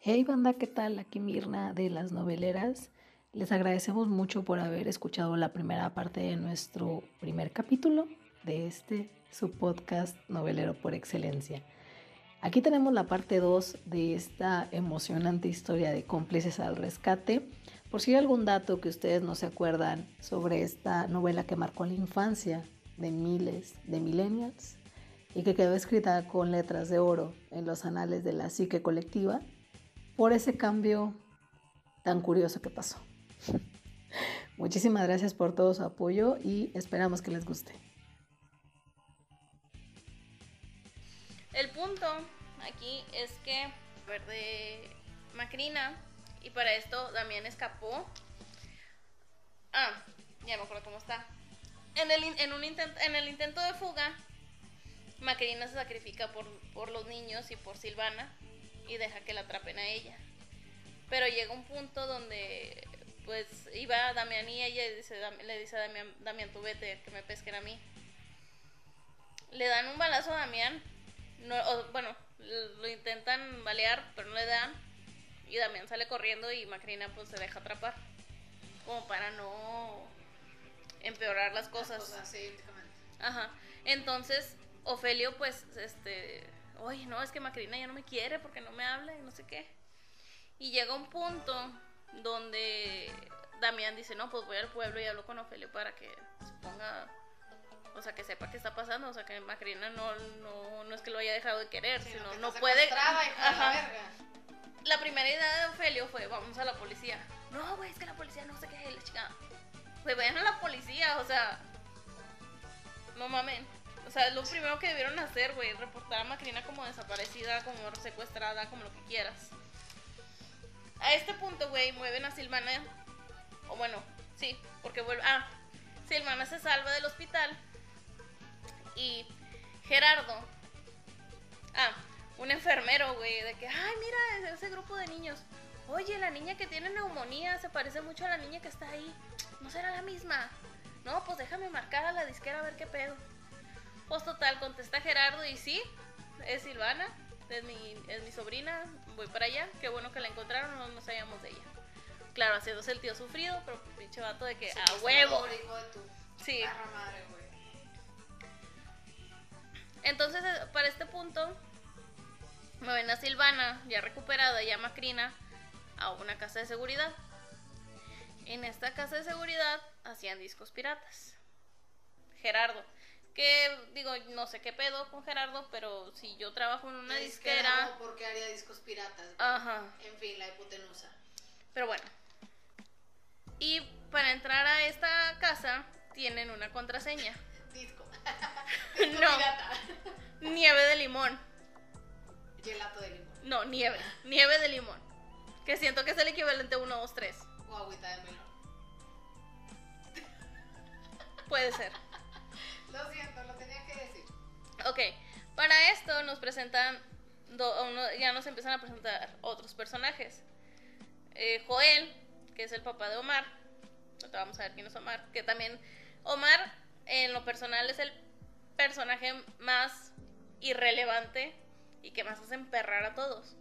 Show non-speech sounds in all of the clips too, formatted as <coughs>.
Hey banda, ¿qué tal? Aquí Mirna de las noveleras. Les agradecemos mucho por haber escuchado la primera parte de nuestro primer capítulo de este su podcast novelero por excelencia. Aquí tenemos la parte 2 de esta emocionante historia de cómplices al rescate. Por si hay algún dato que ustedes no se acuerdan sobre esta novela que marcó la infancia de miles de millennials y que quedó escrita con letras de oro en los anales de la psique colectiva, por ese cambio tan curioso que pasó. <laughs> Muchísimas gracias por todo su apoyo y esperamos que les guste. El punto aquí es que verde Macrina y para esto Damián escapó. Ah, ya me acuerdo cómo está. En el, en un intento, en el intento de fuga, Macrina se sacrifica por, por los niños y por Silvana y deja que la atrapen a ella. Pero llega un punto donde pues iba Damián y ella dice, le dice a Damián, Damián, tú vete, que me pesquen a mí. Le dan un balazo a Damián, no, bueno, lo intentan balear, pero no le dan. Y Damián sale corriendo y Macrina pues se deja atrapar. Como para no empeorar las cosas. Las sí, Ajá. Entonces, Ofelio pues, este, oye, no, es que Macrina ya no me quiere porque no me habla y no sé qué. Y llega un punto donde Damián dice, no, pues voy al pueblo y hablo con Ofelio para que se ponga, o sea, que sepa qué está pasando, o sea, que Macrina no, no, no es que lo haya dejado de querer, Sí, sino no puede... la Ajá. verga. La primera idea de Ofelio fue, vamos a la policía. No, güey, es que la policía no sé qué es la chica. Güey, vayan a la policía, o sea, no mamen. O sea, lo primero que debieron hacer, güey, reportar a Macrina como desaparecida, como secuestrada, como lo que quieras. A este punto, güey, mueven a Silvana. O bueno, sí, porque vuelve. Ah, Silvana se salva del hospital. Y Gerardo. Ah, un enfermero, güey, de que, ay, mira, ese grupo de niños. Oye, la niña que tiene neumonía se parece mucho a la niña que está ahí. ¿No será la misma? No, pues déjame marcar a la disquera a ver qué pedo. Pues total, contesta Gerardo y sí, es Silvana, es mi, es mi sobrina, voy para allá, qué bueno que la encontraron, no nos sabíamos de ella. Claro, haciéndose el tío sufrido, pero pinche vato de que a huevo. De tu Sí. madre. Entonces, eh, para este punto, mueven a Silvana, ya recuperada, ya Macrina, a una casa de seguridad. En esta casa de seguridad hacían discos piratas. Gerardo, que digo, no sé qué pedo con Gerardo, pero si yo trabajo en una disquera. ¿o porque haría discos piratas. Ajá. En fin, la hipotenusa. Pero bueno. Y para entrar a esta casa tienen una contraseña. <laughs> Disco. <laughs> No. Pirata. <laughs> Nieve de limón. Gelato de limón. No, nieve. Nieve de limón. Que siento que es el equivalente a 1, 2, 3. O agüita de melón. Puede ser. Lo siento, lo tenía que decir. Ok. Para esto nos presentan. do- uno- ya nos empiezan a presentar otros personajes. Eh, Joel, que es el papá de Omar. Ahorita vamos a ver quién es Omar. Que también. Omar, en lo personal, es el personaje más irrelevante y que más hace emperrar a todos.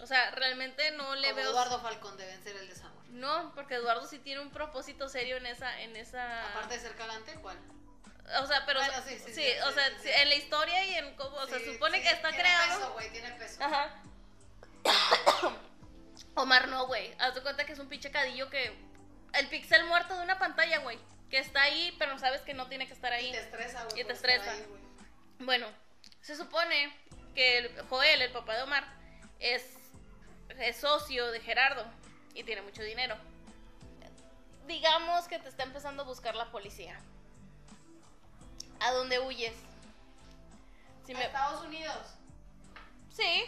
O sea, realmente no le Como veo. Eduardo Falcón de vencer el desamor. No, porque Eduardo sí tiene un propósito serio en esa, en esa. Aparte de ser galante, ¿cuál? O sea, pero. Bueno, sí, sí, sí, o sea, en la historia y en cómo. O sea, supone que está tiene creado. Peso, güey, tiene peso. Ajá. <coughs> Omar no, güey. Haz de cuenta que es un pinche cadillo que. El pixel muerto de una pantalla, güey. Que está ahí, pero sabes que no tiene que estar ahí. Y te estresa, güey. Y te estresa. ahí. Bueno, se supone que el Joel, el papá de Omar, es, es socio de Gerardo y tiene mucho dinero. Digamos que te está empezando a buscar la policía. ¿A dónde huyes? Si A me- Estados Unidos. Sí.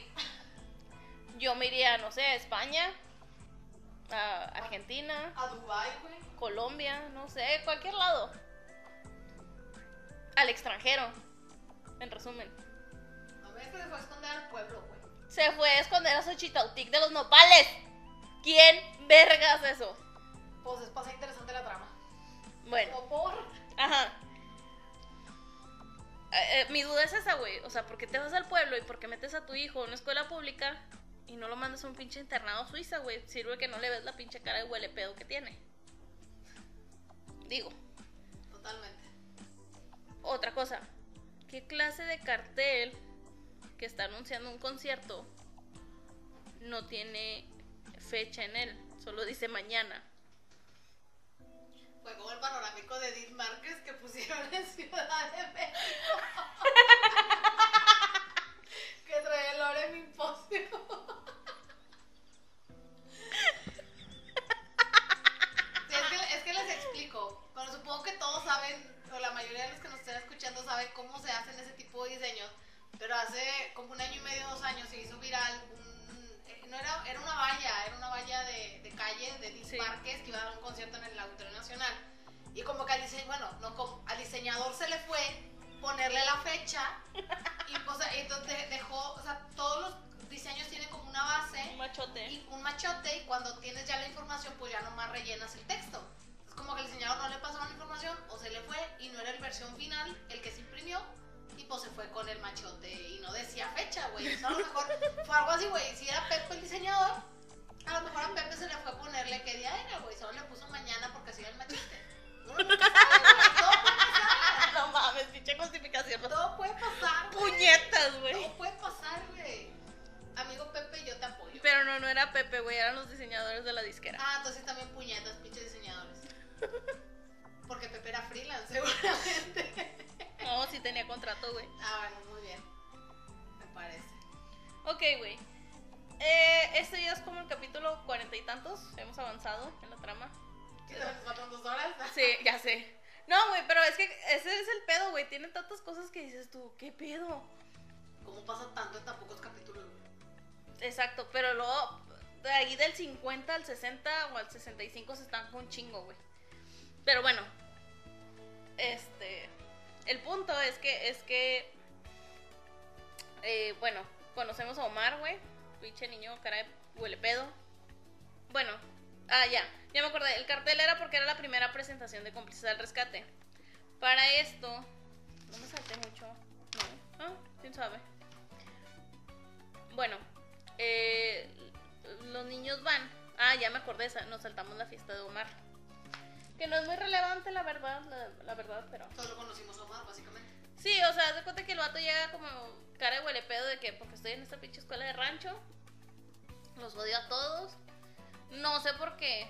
Yo me iría, no sé, a España, a Argentina, A Dubai, güey. Colombia, no sé, cualquier lado. Al extranjero, en resumen. A ver, este se fue a esconder al pueblo, güey. Se fue a esconder a Xochitautic de los nopales. ¿Quién vergas eso? Pues es pasa interesante la trama. Bueno, O por. ajá. Eh, eh, mi duda es esa, güey. O sea, ¿por qué te vas al pueblo y por qué metes a tu hijo en una escuela pública y no lo mandas a un pinche internado a Suiza, güey. Sirve que no le ves la pinche cara de huele pedo que tiene. Digo, Totalmente. otra cosa. ¿Qué clase de cartel que está anunciando un concierto no tiene fecha en él? Solo dice mañana. Fue como el panorámico de Edith Márquez que pusieron en Ciudad de México. <laughs> que trae el Lorem Impossible. Sí, es, que, es que les explico. Bueno, supongo que todos saben, o la mayoría de los que nos estén escuchando saben cómo se hacen ese tipo de diseños. Pero hace como un año y medio, dos años, se hizo viral un. No era, era una valla, era una valla de, de calle de Edith Sí. Márquez que iba a dar un concierto en el Auditorio Nacional. Y como que al diseño, bueno, no, como- al diseñador se le fue ponerle la fecha y entonces dejó, o sea, todos los diseños tienen como una base Un machote. y un machote y cuando tienes ya la información pues ya nomás rellenas el texto. Es como que el diseñador no le pasó la información o se le fue y no era el versión final el que se imprimió y pues se fue con el machote y no decía fecha, güey. O sea, a lo mejor fue algo así, güey. Si era Pepe el diseñador, a lo mejor a Pepe se le fue a ponerle qué día era, güey. Solo le puso mañana porque así era el machote. Uno nunca sabe, güey. Todo puede pasar. <laughs> No mames, pinche justificación. Todo puede pasar, güey. Puñetas, güey. Todo puede pasar, güey. Amigo Pepe, yo te apoyo. Pero no, no era Pepe, güey, eran los diseñadores de la disquera. Ah, entonces también puñetas, pinches diseñadores. Porque Pepe era freelance, <laughs> seguramente. No, sí tenía contrato, güey. Ah, bueno, muy bien. Me parece. Ok, güey. Eh, este ya es como el capítulo cuarenta y tantos. Hemos avanzado en la trama. ¿Qué tal? ¿Nos faltan dos horas? <laughs> Sí, ya sé. No, güey, pero es que ese es el pedo, güey. Tiene tantas cosas que dices tú, ¿qué pedo? ¿Cómo pasa tanto en tan pocos capítulos? güey? Exacto, pero luego de ahí del 50 al 60 o al 65 se están con un chingo, güey. Pero bueno, este, el punto es que, es que, eh, bueno, conocemos a Omar, güey, pinche niño, cara de huele pedo. Bueno, ah, ya, ya me acordé, el cartel era porque era la primera presentación de Cómplices al Rescate. Para esto, no me salté mucho, no, ah, quién sabe. Bueno, eh, los niños van. Ah, ya me acordé, nos saltamos la fiesta de Omar. Que no es muy relevante, la verdad, la, la verdad, pero. Solo conocimos a Omar, básicamente. Sí, o sea, de cuenta que el vato llega como cara de huele pedo de que porque estoy en esta pinche escuela de rancho. Los odio a todos. No sé por qué.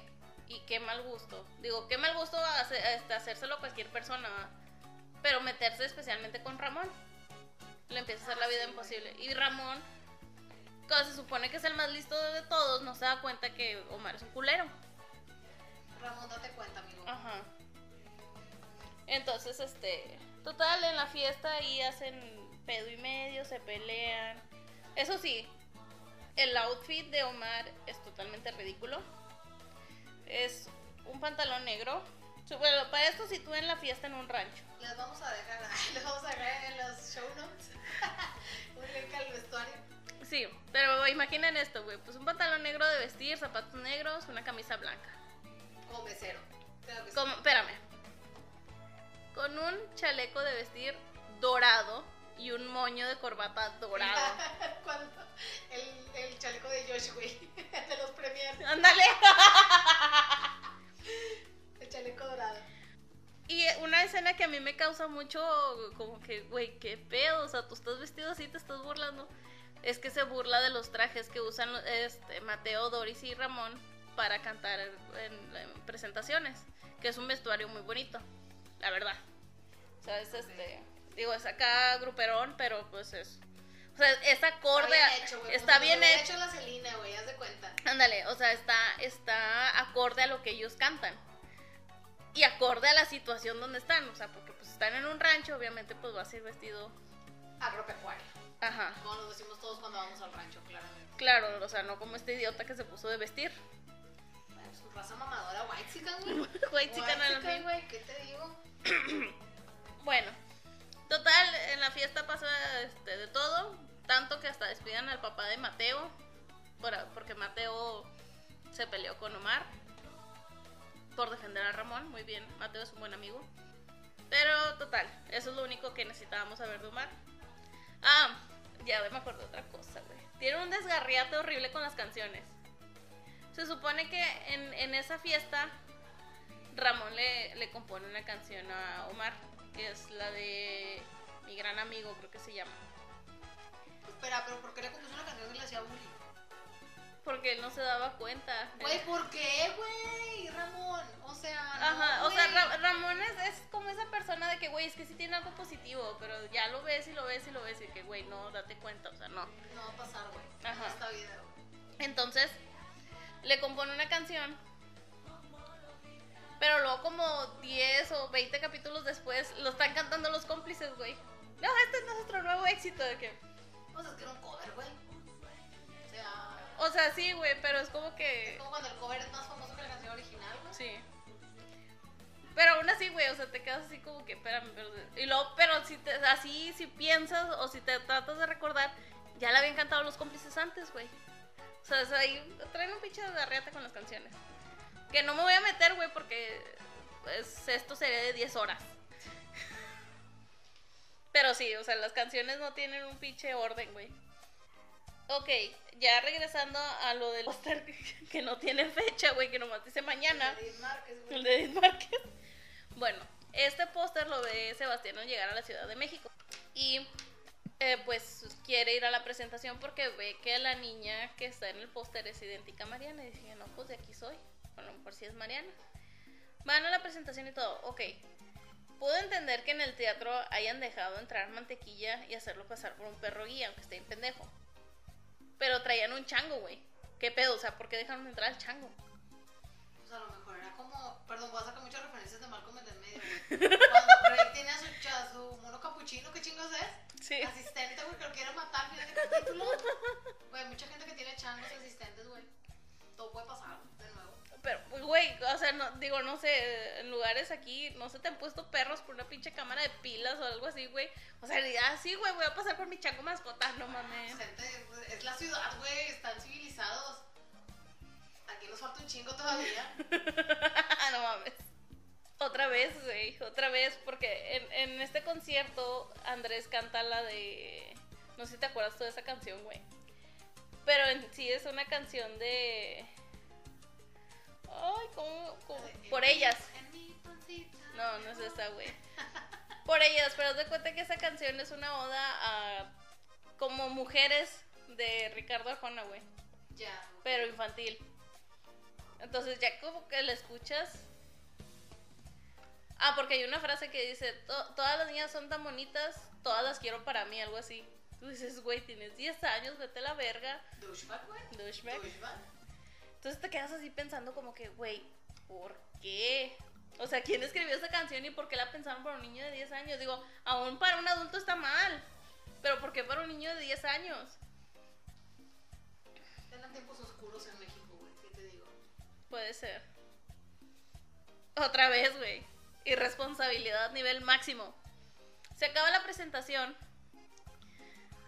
Y qué mal gusto. Digo, qué mal gusto hace- este, hacérselo a cualquier persona. Pero meterse especialmente con Ramón. Le empieza a hacer la vida imposible. Y Ramón, que se supone que es el más listo de todos, no se da cuenta que Omar es un culero. Ramón, date cuenta, amigo. Ajá. Entonces, este, total, en la fiesta ahí hacen pedo y medio, se pelean. Eso sí, el outfit de Omar es totalmente ridículo. Es un pantalón negro. Bueno, para esto si tú en la fiesta en un rancho. Les vamos a dejar, <laughs> les vamos a dejar en los show notes <laughs> un link al vestuario. Sí, pero imaginen esto, güey. Pues un pantalón negro de vestir, zapatos negros, una camisa blanca. Como mesero. Claro que sí. Como, espérame. Con un chaleco de vestir dorado y un moño de corbata dorado. <laughs> Cuando el, el chaleco de Josh, güey, <laughs> de los premiers, Ándale. <laughs> el chaleco dorado. Y una escena que a mí me causa mucho, como que, güey, qué pedo, o sea, tú estás vestido así, te estás burlando. Es que se burla de los trajes que usan este, Mateo, Doris y Ramón para cantar en, en presentaciones, que es un vestuario muy bonito, la verdad. O sea, es este, digo, es acá gruperón, pero pues es, o sea, es acorde, Está a- bien hecho, güey. está bien hecho. hecho la Celina, güey, haz de cuenta. Ándale, o sea, está, está acorde a lo que ellos cantan. Y acorde a la situación donde están. O sea, porque pues están en un rancho, obviamente pues va a ser vestido. Agropecuario. Ajá. Como nos decimos todos cuando vamos al rancho, claramente. Claro, o sea, no como este idiota que se puso de vestir. Raza mamadora, white chican, güey. Güey, chica, no, Whitexican, en fin. güey, ¿qué te digo? <clears throat> Bueno, total, en la fiesta pasa este, de todo. Tanto que hasta despidan al papá de Mateo. por- porque Mateo se peleó con Omar. Por defender a Ramón. Muy bien, Mateo es un buen amigo. Pero total, eso es lo único que necesitábamos saber de Omar. Ah, ya me acuerdo de otra cosa, güey. Tiene un desgarriate horrible con las canciones. Se supone que en, en esa fiesta Ramón le, le compone una canción a Omar, que es la de mi gran amigo, creo que se llama. Espera, pero ¿por qué le compuso una canción que le hacía bullying? Porque él no se daba cuenta. Güey, ¿por qué, güey? Ramón, o sea. no, Ajá, o sea. Ra- Ramón es, es como esa persona de que, güey, es que sí tiene algo positivo, pero ya lo ves y lo ves y lo ves y que, güey, no, date cuenta, o sea, no. No va a pasar, güey. Ajá. Vida, güey. Entonces, le compone una canción. Pero luego como 10 o 20 capítulos después lo están cantando los cómplices, güey. No, este es nuestro nuevo éxito de que... O sea, es que era un cover, güey. O sea. O sea, sí, güey, pero es como Es que... como cuando el cover es más famoso que la canción original, güey. Sí. Pero aún así, güey, o sea, te quedas así como que, espérame, pero... Y luego, pero si te, así, si piensas o si te tratas de recordar, ya le habían cantado los cómplices antes, güey. O sea, es ahí traen un pinche de con las canciones. Que no me voy a meter, güey, porque pues, esto sería de 10 horas. <laughs> Pero sí, o sea, las canciones no tienen un pinche orden, güey. Ok, ya regresando a lo del póster que no tiene fecha, güey, que nomás dice mañana. Edith Márquez, güey. El de Edith Márquez. Bueno, este póster lo ve Sebastián al llegar a la Ciudad de México. Y eh, pues quiere ir a la presentación porque ve que la niña que está en el póster es idéntica a Mariana. Y dice, no, pues de aquí soy. A lo mejor sí es Mariana. Van a la presentación y todo. Ok. Puedo entender que en el teatro hayan dejado entrar mantequilla y hacerlo pasar por un perro guía, aunque esté en pendejo. Pero traían un chango, güey. ¿Qué pedo? O sea, ¿por qué dejaron entrar al chango? Pues a lo mejor como. Perdón, voy a sacar muchas referencias de Malcolm en el medio, güey. Cuando Greg tiene a su, cha- su mono capuchino, ¿qué chingos es? Sí. Asistente, güey, que lo quiere matar al final del capítulo. Güey, mucha gente que tiene changos asistentes, güey. Todo puede pasar, de nuevo. Pero, pues, güey, o sea, no, digo, no sé, en lugares aquí, no se te han puesto perros por una pinche cámara de pilas o algo así, güey. O sea, ah, sí, güey, voy a pasar por mi chango mascota, no mames. Gente, es la ciudad, güey, están civilizados. Aquí nos falta un chingo todavía. <laughs> no mames. Otra vez, güey, otra vez, porque en, en este concierto Andrés canta la de... No sé si te acuerdas tú de esa canción, güey. Pero en sí es una canción de... Ay, ¿cómo? cómo? Por ellas. No, no es esa, güey. Por ellas, pero de cuenta que esa canción es una oda a como mujeres de Ricardo Arjona, güey. Ya. Pero infantil. Entonces ya como que la escuchas. Ah, porque hay una frase que dice, "To- todas las niñas son tan bonitas, todas las quiero para mí, algo así. Tú dices, güey, tienes 10 años, vete a la verga. Douchebag, güey. Douchebag. Entonces te quedas así pensando como que, güey, ¿por qué? O sea, ¿quién escribió esa canción y por qué la pensaron para un niño de 10 años? Digo, aún para un adulto está mal. Pero ¿por qué para un niño de 10 años? Eran tiempos oscuros en México, Puede ser. Otra vez, güey. Irresponsabilidad nivel máximo. Se acaba la presentación.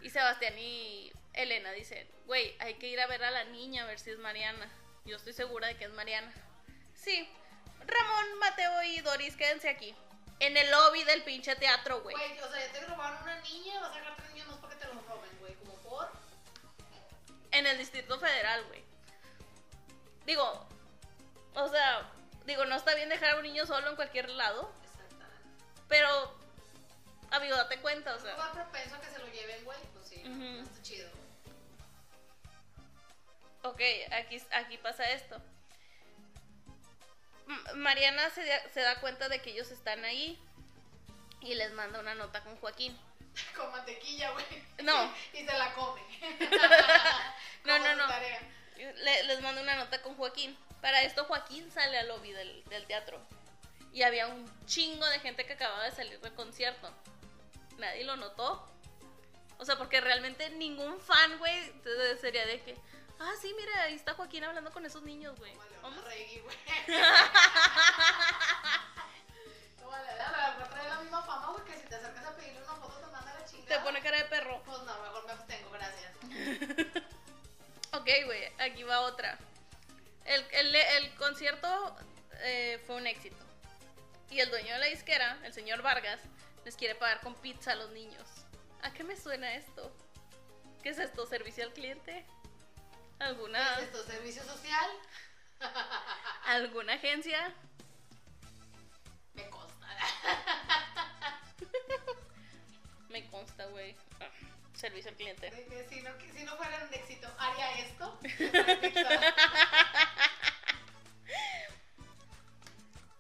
Y Sebastián y Elena dicen, güey, hay que ir a ver a la niña a ver si es Mariana. Yo estoy segura de que es Mariana. Sí. Ramón, Mateo y Doris, quédense aquí. En el lobby del pinche teatro, güey. Güey, o sea, ya te robaron una niña, vas a sacar tres niños más porque te los roben, güey. Como por. En el Distrito Federal, güey. Digo, o sea, digo, no está bien dejar a un niño solo en cualquier lado. Exactamente. Pero, amigo, date cuenta, o sea. Va propenso a que se lo lleven, güey. Pues sí, Ujú. no está chido. Ok, aquí, aquí pasa esto. Mariana se, da- se da cuenta de que ellos están ahí y les manda una nota con Joaquín. <laughs> Con mantequilla, güey. No. <laughs> Y se la come. <laughs> No, no, no. tarea. Le- les manda una nota con Joaquín. Para esto Joaquín sale al lobby del, del teatro. Y había un chingo de gente que acababa de salir del concierto. Nadie lo notó. O sea, porque realmente ningún fan, güey, se- sería de que... Ah, sí, mira, ahí está Joaquín hablando con esos niños, güey. Vamos. Regui, güey. <laughs> La misma fama, güey, que si te acercas a pedirle una foto te manda la chingada. Te pone cara de perro. Pues no, mejor me abstengo, gracias. <laughs> Ok, güey, aquí va otra. El, el- el concierto eh, fue un éxito. Y el dueño de la disquera, el señor Vargas, les quiere pagar con pizza a los niños. ¿A qué me suena esto? ¿Qué es esto? ¿Servicio al cliente? ¿Qué ¿Alguna, es esto? ¿Servicio social? <laughs> ¿Alguna agencia? Me consta. <laughs> Me consta, güey. Ah, Servicio al cliente. Si no, si no fuera un éxito, haría esto. <laughs>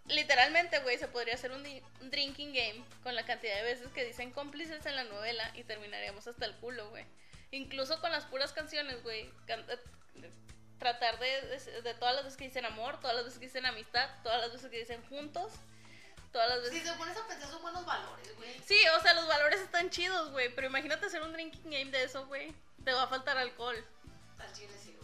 Literalmente, güey, se podría hacer un, drinking game con la cantidad de veces que dicen cómplices en la novela y terminaríamos hasta el culo, güey. Incluso con las puras canciones, güey. can- eh, Tratar de, de, de todas las veces que dicen amor, todas las veces que dicen amistad, todas las veces que dicen juntos, todas las veces... si te pones a pensar, son buenos valores, güey. Sí, o sea, los valores están chidos, güey, pero imagínate hacer un drinking game de eso, güey. Te va a faltar alcohol. Al chile sí.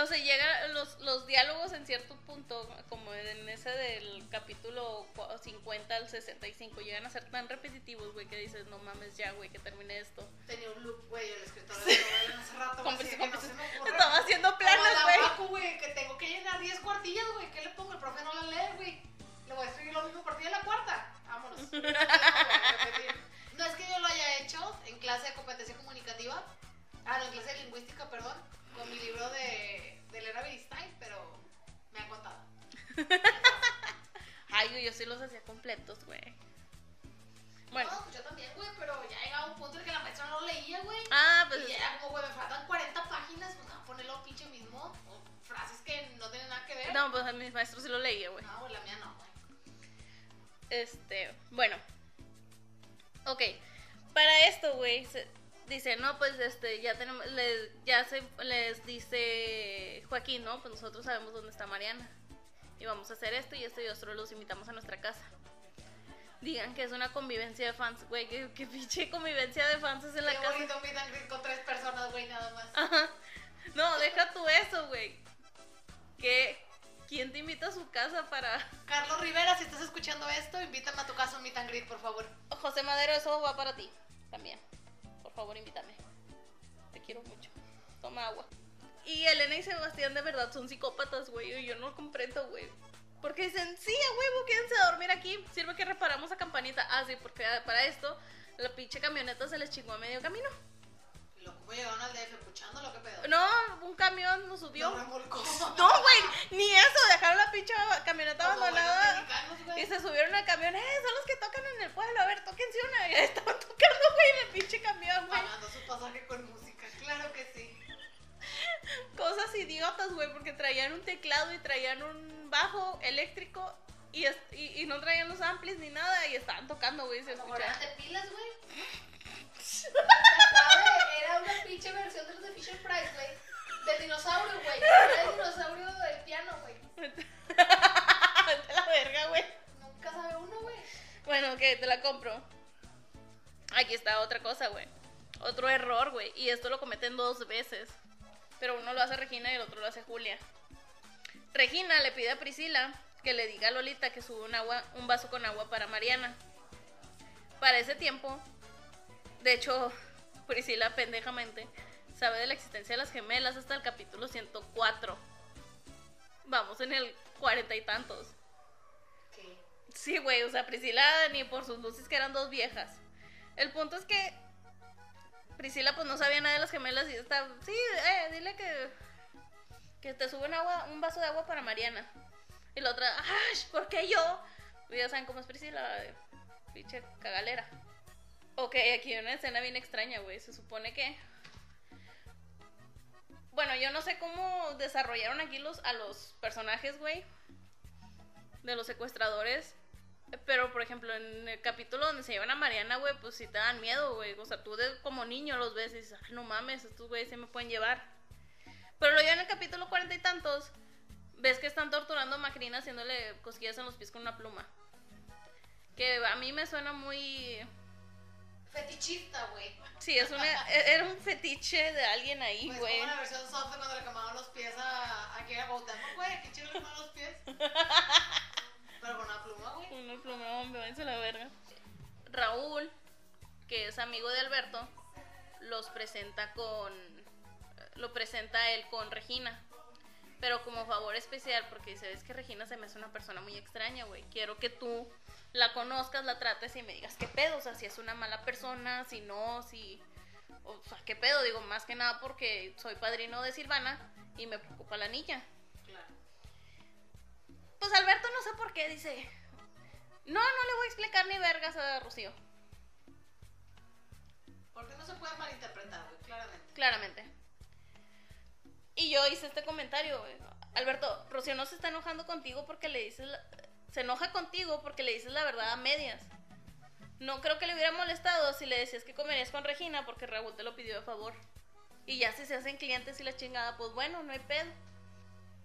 O sea, llega los, los diálogos en cierto punto, como en ese del capítulo cua- 50 al 65, llegan a ser tan repetitivos, güey, que dices, no mames ya, güey, que termine esto. Tenía un loop, güey, el escritor de la novela hace rato. güey, Cómplice, así de que no se me. Estaba haciendo planes, la güey. Que tengo que llenar 10 cuartillas, güey. ¿Qué le pongo? El profe no la lee, güey. Le voy a escribir lo mismo a partir de la cuarta. Vámonos. <laughs> No es que yo lo haya hecho en clase de competencia comunicativa. Ah, no, en clase de lingüística, perdón. Con mi libro de, de Elena Beristain, pero me han contado. <laughs> Ay, güey, yo sí los hacía completos, güey. Bueno. No, yo también, güey, pero ya llegaba un punto en que la maestra no leía, güey. Ah, pues... Y ya como, güey, me faltan 40 páginas, pues no, ponerlo pinche mismo. O frases que no tienen nada que ver. No, pues a mis maestros sí lo leía, güey. No, güey, la mía no, güey. Este, bueno. Ok. Para esto, güey, se- dice, no, pues este, ya tenemos, les, ya se, les dice Joaquín, ¿no? Pues nosotros sabemos dónde está Mariana. Y vamos a hacer esto y esto y otro, los invitamos a nuestra casa. Digan que es una convivencia de fans, güey, que, que pinche convivencia de fans es en la Qué casa. bonito con tres personas, güey, nada más. Ajá. No, deja tú eso, güey. Que, ¿quién te invita a su casa para... Carlos Rivera, si estás escuchando esto, invítame a tu casa a un meet and greet, por favor. José Madero, eso va para ti también. Favor, invítame. Te quiero mucho. Toma agua. Y Elena y Sebastián de verdad son psicópatas, güey. y Yo no comprendo, güey. Porque dicen, sí, a huevo, quédense a dormir aquí. Sirve que reparamos a campanita. Ah, sí, porque para esto la pinche camioneta se les chingó a medio camino. Y luego, ¿cómo llegaron al DF? ¿Puchando lo que pedo? No, un camión nos subió. No güey, ni eso. Dejaron la pinche camioneta Como abandonada. Y se subieron al camión, eh, son los que tocan en el pueblo, a ver, tóquense una. Y estaban tocando, güey, el pinche camión, güey. Pagando su pasaje con música, claro que sí. Cosas idiotas, güey, porque traían un teclado y traían un bajo eléctrico y, y, y no traían los amplis ni nada y estaban tocando, güey, se pilas, güey. Era una pinche versión de los de Fisher Price, güey. Del dinosaurio, güey. Era el dinosaurio del piano, güey. Vete a la verga, güey. Nunca sabe uno, güey. Bueno, ok, te la compro. Aquí está otra cosa, güey. Otro error, güey. Y esto lo cometen dos veces. Pero uno lo hace Regina y el otro lo hace Julia. Regina le pide a Priscila que le diga a Lolita que sube un, agua, un vaso con agua para Mariana. Para ese tiempo, de hecho, Priscila pendejamente sabe de la existencia de las gemelas hasta el capítulo 104. Vamos en el cuarenta y tantos. ¿Qué? Sí, güey, o sea, Priscila ni por sus luces que eran dos viejas. El punto es que Priscila pues no sabía nada de las gemelas y está, sí, eh, dile que que te sube un agua, un vaso de agua para Mariana. Y la otra, ¡ay! ¿Por qué yo? Y ya saben cómo es Priscila, eh, pinche cagalera. Ok, aquí hay una escena bien extraña, güey. Se supone que. Bueno, yo no sé cómo desarrollaron aquí los, a los personajes, güey. De los secuestradores. Pero, por ejemplo, en el capítulo donde se llevan a Mariana, güey, pues sí te dan miedo, güey. O sea, tú de- como niño los ves y dices, "Ay, no mames, estos güeyes se me pueden llevar. Pero luego en el capítulo cuarenta y tantos, ves que están torturando a Macrina haciéndole cosquillas en los pies con una pluma. Que a mí me suena muy... Fetichista, güey. Sí, es una, e- era un fetiche de alguien ahí, Pues güey. como la versión soft cuando le quemaban los pies a, a Kira güey. Qué chido le quemaban los pies. <laughs> Pero con una pluma, güey. Uno plumón, me váyanse a la verga. Raúl, que es amigo de Alberto, los presenta con. Lo presenta él con Regina. Pero como favor especial, porque dice: Es que Regina se me hace una persona muy extraña, güey. Quiero que tú la conozcas, la trates y me digas qué pedo. O sea, si es una mala persona, si no, si. O sea, ¿qué pedo? Digo, más que nada porque soy padrino de Silvana y me preocupa la niña. Claro. Pues Alberto no sé por qué dice, no, no le voy a explicar ni vergas a Rocío. Porque no se puede malinterpretar, güey, claramente. Claramente. Y yo hice este comentario, güey. Alberto, Rocío no se está enojando contigo porque le dices... la- Se enoja contigo porque le dices la verdad a medias. No creo que le hubiera molestado si le decías que comerías con Regina porque Raúl te lo pidió de favor. Y ya si se hacen clientes y la chingada, pues bueno, no hay pedo.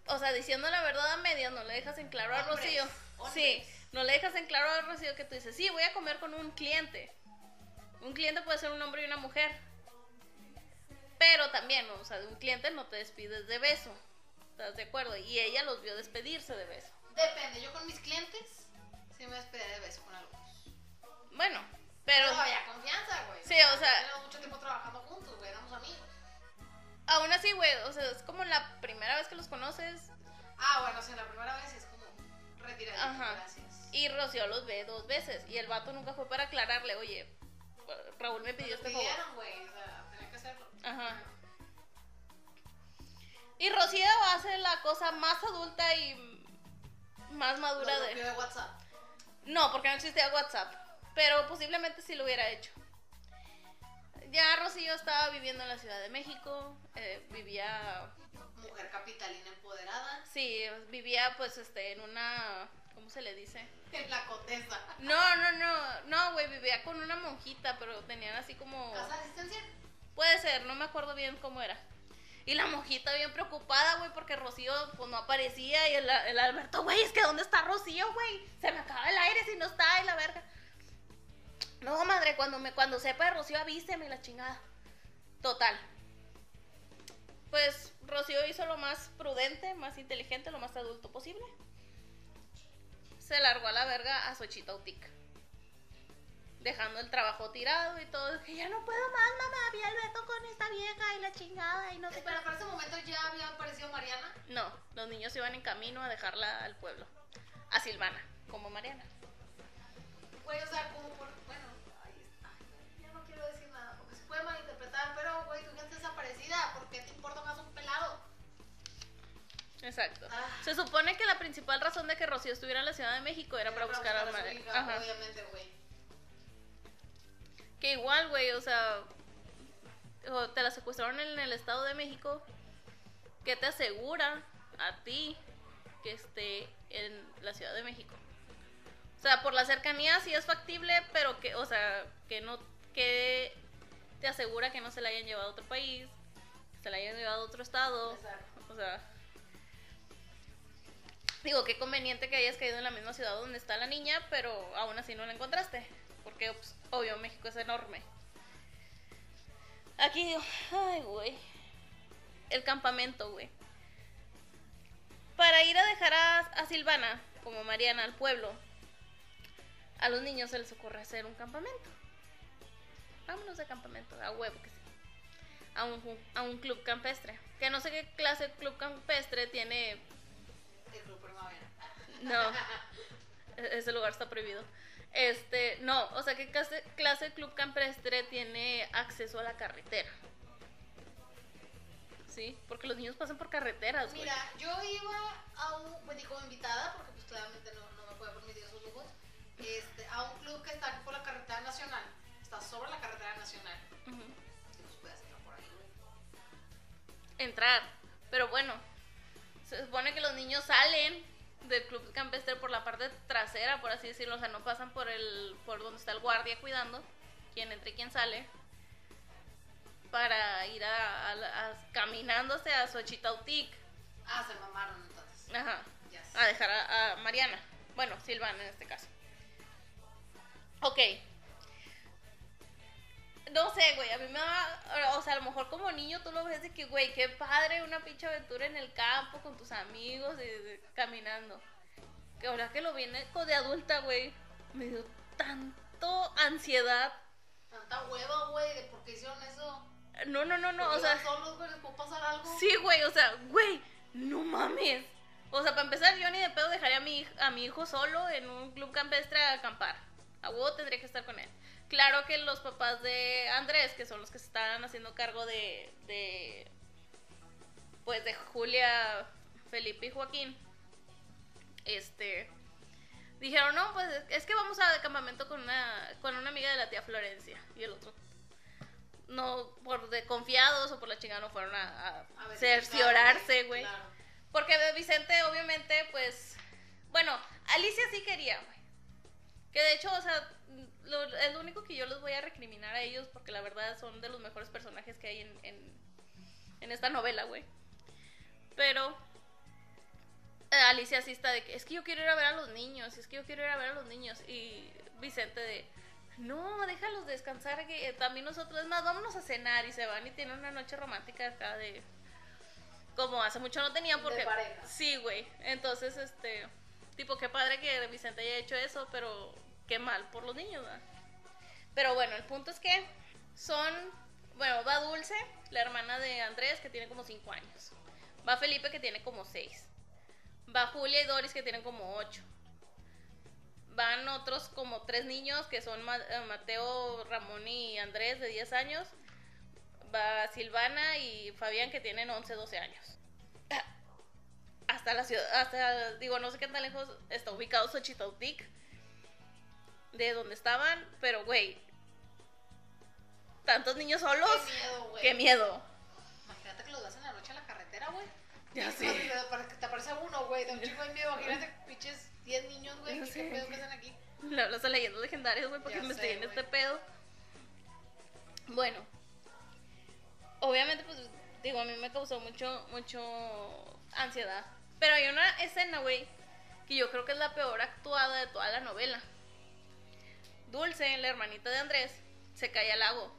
O sea, diciendo la verdad a medias, no le dejas en claro a Hombres, Rocío. hombres. Sí, no le dejas en claro a Rocío que tú dices, sí, voy a comer con un cliente. Un cliente puede ser un hombre y una mujer. Pero también, o sea, de un cliente no te despides de beso. ¿Estás de acuerdo? Y ella los vio despedirse de beso. Depende, yo con mis clientes sí me despedía de beso con algunos. Bueno, pero Pero había confianza, güey. Sí, o sea- Tenemos mucho tiempo trabajando juntos, güey, éramos amigos. aún así, güey, o sea, es como la primera vez que los conoces Ah, bueno, o sea, la primera vez es como retiradito, Ajá. gracias. y Rocío los ve dos veces. Y el vato nunca fue para aclararle, oye, Raúl me pidió Me este favor. pidieron, güey, o sea. Ajá. Y Rocío hace la cosa más adulta y más madura de... bloqueó de WhatsApp. No, porque no existía WhatsApp. Pero posiblemente sí lo hubiera hecho. Ya Rocío estaba viviendo en la Ciudad de México. eh, vivía. Mujer capitalina empoderada. Sí, vivía pues este en una. ¿Cómo se le dice? En la coteza. No, no, no. No, güey, vivía con una monjita, pero tenían así como. ¿Casa de asistencia? Puede ser, no me acuerdo bien cómo era. Y la monjita bien preocupada, güey, porque Rocío pues no aparecía. Y el, Alberto, güey, es que ¿dónde está Rocío, güey? Se me acaba el aire si no está, y la verga. No, madre, cuando me cuando sepa de Rocío, avíseme la chingada. Total. Pues Rocío hizo lo más prudente, más inteligente, lo más adulto posible. Se largó a la verga a Xochitl Utic. Dejando el trabajo tirado y todo. Que ya no puedo más, mamá. Vi a Alberto con esta vieja y la chingada y no sé. Espera, para ese momento ya había aparecido Mariana. No, los niños iban en camino a dejarla al pueblo. A Silvana, como Mariana. Güey, o sea, como por. Bueno, ay, ay, ya no quiero decir nada porque se puede malinterpretar, pero, güey, tu gente desaparecida. ¿Por qué te importa más un pelado? Exacto. Ah. Se supone que la principal razón de que Rocío estuviera en la Ciudad de México era para buscar a su Mariana. hija, Ajá. Obviamente, güey. Que igual, güey, o sea, o te la secuestraron en el Estado de México. ¿Qué te asegura a ti que esté en la Ciudad de México? O sea, por la cercanía sí es factible, pero que, o sea, que no, que te asegura que no se la hayan llevado a otro país, que se la hayan llevado a otro estado. Exacto. O sea, digo, qué conveniente que hayas caído en la misma ciudad donde está la niña, pero aún así no la encontraste. Porque, pues, obvio, México es enorme. Aquí digo, ay, güey. El campamento, güey. Para ir a dejar a, a Silvana, como Mariana, al pueblo, a los niños se les ocurre hacer un campamento. Vámonos de campamento, a huevo que sí. A un, a un club campestre. Que no sé qué clase de club campestre tiene. El Club Primavera. No, e- ese lugar está prohibido. Este, no, o sea, ¿qué clase, club campestre tiene acceso a la carretera? Sí, porque los niños pasan por carreteras. Mira, yo iba a un, bueno, como invitada, porque pues claramente no, no me puedo permitir esos lujos, este, a un club que está por la carretera nacional. Está sobre la carretera nacional. Ujú. Y pues puedes entrar por ahí, entrar. Pero bueno, se supone que los niños salen del club campestre por la parte trasera, por así decirlo, o sea, no pasan por el por donde está el guardia cuidando quién entra y quién sale para ir a, a- a- caminándose a Xochitautic, Ah, se mamaron entonces. ajá, Ya sé. a dejar a, a Mariana, bueno, Silvana en este caso. Ok. No sé, güey, a mí me da, o sea, a lo mejor como niño tú lo ves de que, güey, qué padre una pinche aventura en el campo con tus amigos y, de- caminando. Que ahora que lo viene de adulta, güey, me dio tanto ansiedad. Tanta hueva, güey, de por qué hicieron eso. No, no, no, no, o sea, solos, güey, les puede pasar algo. sí, güey, o sea, güey, no mames. O sea, para empezar, yo ni de pedo dejaría a mi, a mi hijo solo en un club campestre a acampar. A huevo tendría que estar con él. Claro que los papás de Andrés, que son los que se estaban haciendo cargo de, de pues de Julia, Felipe y Joaquín, este, dijeron, no, pues es que vamos a de campamento con una, con una amiga de la tía Florencia. Y el otro, no, por de confiados o por la chingada no fueron a, a A ver, cerciorarse, claro, güey. claro. Porque Vicente, obviamente, pues. Bueno, Alicia sí quería, güey. Que de hecho, o sea, lo, es lo único que yo les voy a recriminar a ellos porque la verdad son de los mejores personajes que hay en, en, en esta novela, güey. Pero. eh, Alicia sí está de que es que yo quiero ir a ver a los niños, es que yo quiero ir a ver a los niños. Y Vicente de. No, déjalos descansar, que también nosotros, es más, vámonos a cenar y se van y tienen una noche romántica acá de, como hace mucho no tenían porque pareja. sí güey entonces este tipo qué padre que Vicente haya hecho eso pero qué mal por los niños ¿verdad? pero bueno el punto es que son bueno va Dulce la hermana de Andrés que tiene como 5 años va Felipe que tiene como 6 va Julia y Doris que tienen como 8 van otros como tres niños que son eh, Mateo, Ramón y Andrés de 10 años va Silvana y Fabián que tienen 11, 12 años. Hasta la ciudad, hasta, digo, no sé qué tan lejos está ubicado Xochitautic de donde estaban, pero güey, tantos niños solos, Qué miedo, güey. qué miedo. Imagínate que los das en la noche a la carretera, güey. Ya sé. Te, aparece uno, güey, de un chingo de miedo. Imagínate, <laughs> pinches 10 niños, güey. ¿Qué pedo que hacen aquí? Le hablas a leyendas legendarias, güey, porque Ya me sé, estoy en güey. este pedo. Bueno, obviamente, pues, digo, a mí me causó mucho, mucho ansiedad. Pero hay una escena, güey, que yo creo que es la peor actuada de toda la novela. Dulce, la hermanita de Andrés, se cae al lago.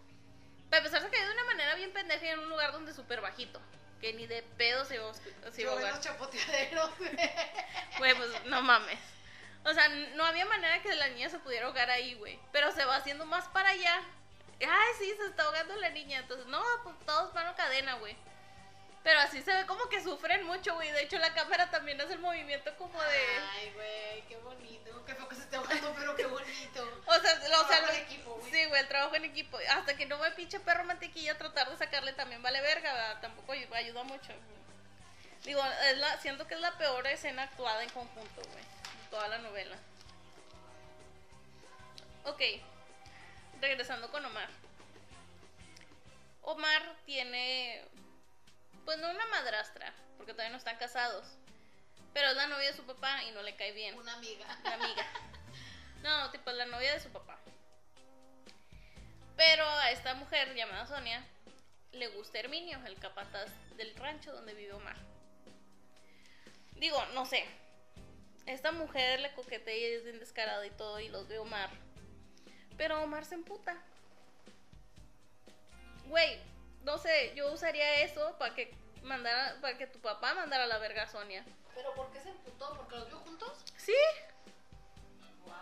Para empezar, se cae de una manera bien pendeja y en un lugar donde es súper bajito. Que ni de pedo se iba, a- se a Yo ahogar. los chapoteaderos. <laughs> Güey, pues no mames. O sea, no había manera que la niña se pudiera ahogar ahí, güey. Pero se va haciendo más para allá. Ay, sí, se está ahogando la niña. Entonces, no, pues todos van a cadena, güey. Pero así se ve como que sufren mucho, güey. De hecho, la cámara también hace el movimiento como de. Ay, güey, qué bonito. Qué feo que se esté ahogando, pero qué bonito. O sea, lo- o sea, Trabajo lo- en equipo, güey. Sí, güey, el trabajo en equipo. Hasta que no me pinche perro mantequilla, tratar de sacarle también vale verga, ¿verdad? Tampoco ayu- ayuda mucho. Digo, es la, siento que es la peor escena actuada en conjunto, güey. Toda la novela. Ok, regresando con Omar. Omar tiene, pues no una madrastra, porque todavía no están casados. Pero es la novia de su papá y no le cae bien. Una amiga. Una amiga. No, tipo la novia de su papá. Pero a esta mujer llamada Sonia le gusta Herminio, el capataz del rancho donde vive Omar. Digo, no sé. Esta mujer le coquetea y es bien descarada y todo y los ve Omar. Pero Omar se emputa. Güey, no sé, yo usaría eso para que mandara, para que tu papá mandara a la verga a Sonia. ¿Pero por qué se emputó? ¿Porque los vio juntos? Sí, Wow.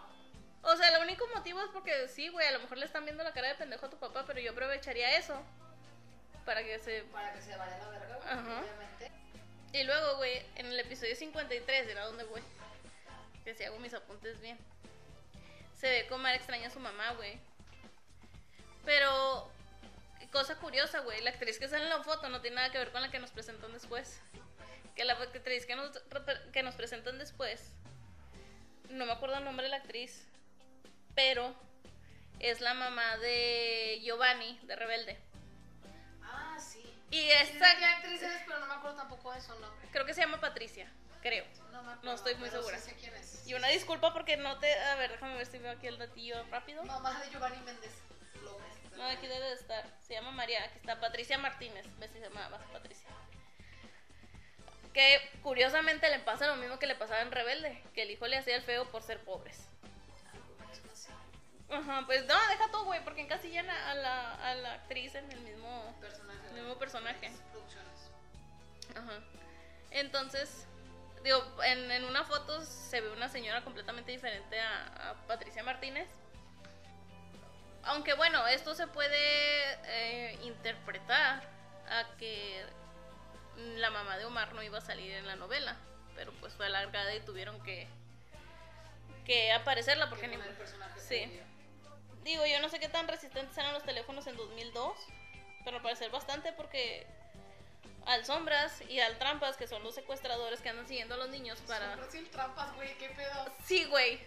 O sea, el único motivo es porque sí, güey, a lo mejor le están viendo la cara de pendejo a tu papá, pero yo aprovecharía eso para que se... Para que se vaya a la verga, Ajá. obviamente. Y luego, güey, en el episodio 53, era donde voy, que si hago mis apuntes bien, se ve como extraña a su mamá, güey. Pero, cosa curiosa, güey, la actriz que sale en la foto no tiene nada que ver con la que nos presentan después. Que la actriz que nos, que nos presentan después, no me acuerdo el nombre de la actriz, pero es la mamá de Giovanni, de Rebelde. Ah, sí. Y esta, qué actriz es, pero no me acuerdo tampoco de su nombre. creo que se llama Patricia, creo. No me acuerdo. No estoy muy segura. Sí sé quién es. Y una disculpa porque no te... A ver, déjame ver si veo aquí el datillo rápido. Mamá de Giovanni Méndez. No, aquí debe de estar. Se llama María. Aquí está Patricia Martínez. Ves si se llamaba Patricia. Que curiosamente le pasa lo mismo que le pasaba en Rebelde. Que el hijo le hacía el feo por ser pobres. Ajá, pues no, deja todo, güey. Porque encasillan a la, a la actriz en el mismo... Personaje. El mismo personaje. Ajá. Entonces, digo, en, en una foto se ve una señora completamente diferente a, a Patricia Martínez. Aunque bueno, esto se puede eh, interpretar a que la mamá de Omar no iba a salir en la novela, pero pues fue alargada y tuvieron que, que aparecerla porque Que ni, sí. digo, yo no sé qué tan resistentes eran los teléfonos en 2002, pero al parecer bastante porque al Sombras y al Trampas, que son los secuestradores que andan siguiendo a los niños para... Sombras y el trampas, güey, qué pedo. Sí, güey.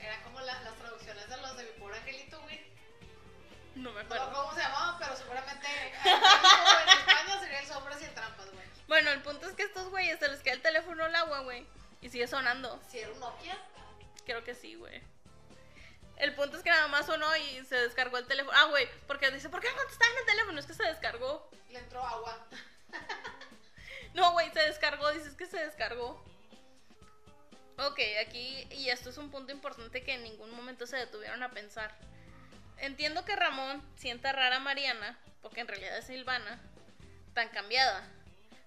Era como la- las traducciones de los de mi pobre angelito, güey. No me No acuerdo. acuerdo cómo se llamaban, pero seguramente en, México, en España sería el sombras y el trampas, güey. Bueno, el punto es que estos güeyes se les queda el teléfono al agua, güey. Y sigue sonando. Si era un Nokia, Creo que sí, güey. El punto es que nada más sonó y se descargó el teléfono. Ah, güey, porque dice, ¿por qué no contestaban el teléfono? Es que se descargó. le entró agua. <laughs> No, güey, se descargó, dices que se descargó. Ok, aquí, y esto es un punto importante que en ningún momento se detuvieron a pensar. Entiendo que Ramón sienta rara a Mariana, porque en realidad es Silvana, tan cambiada.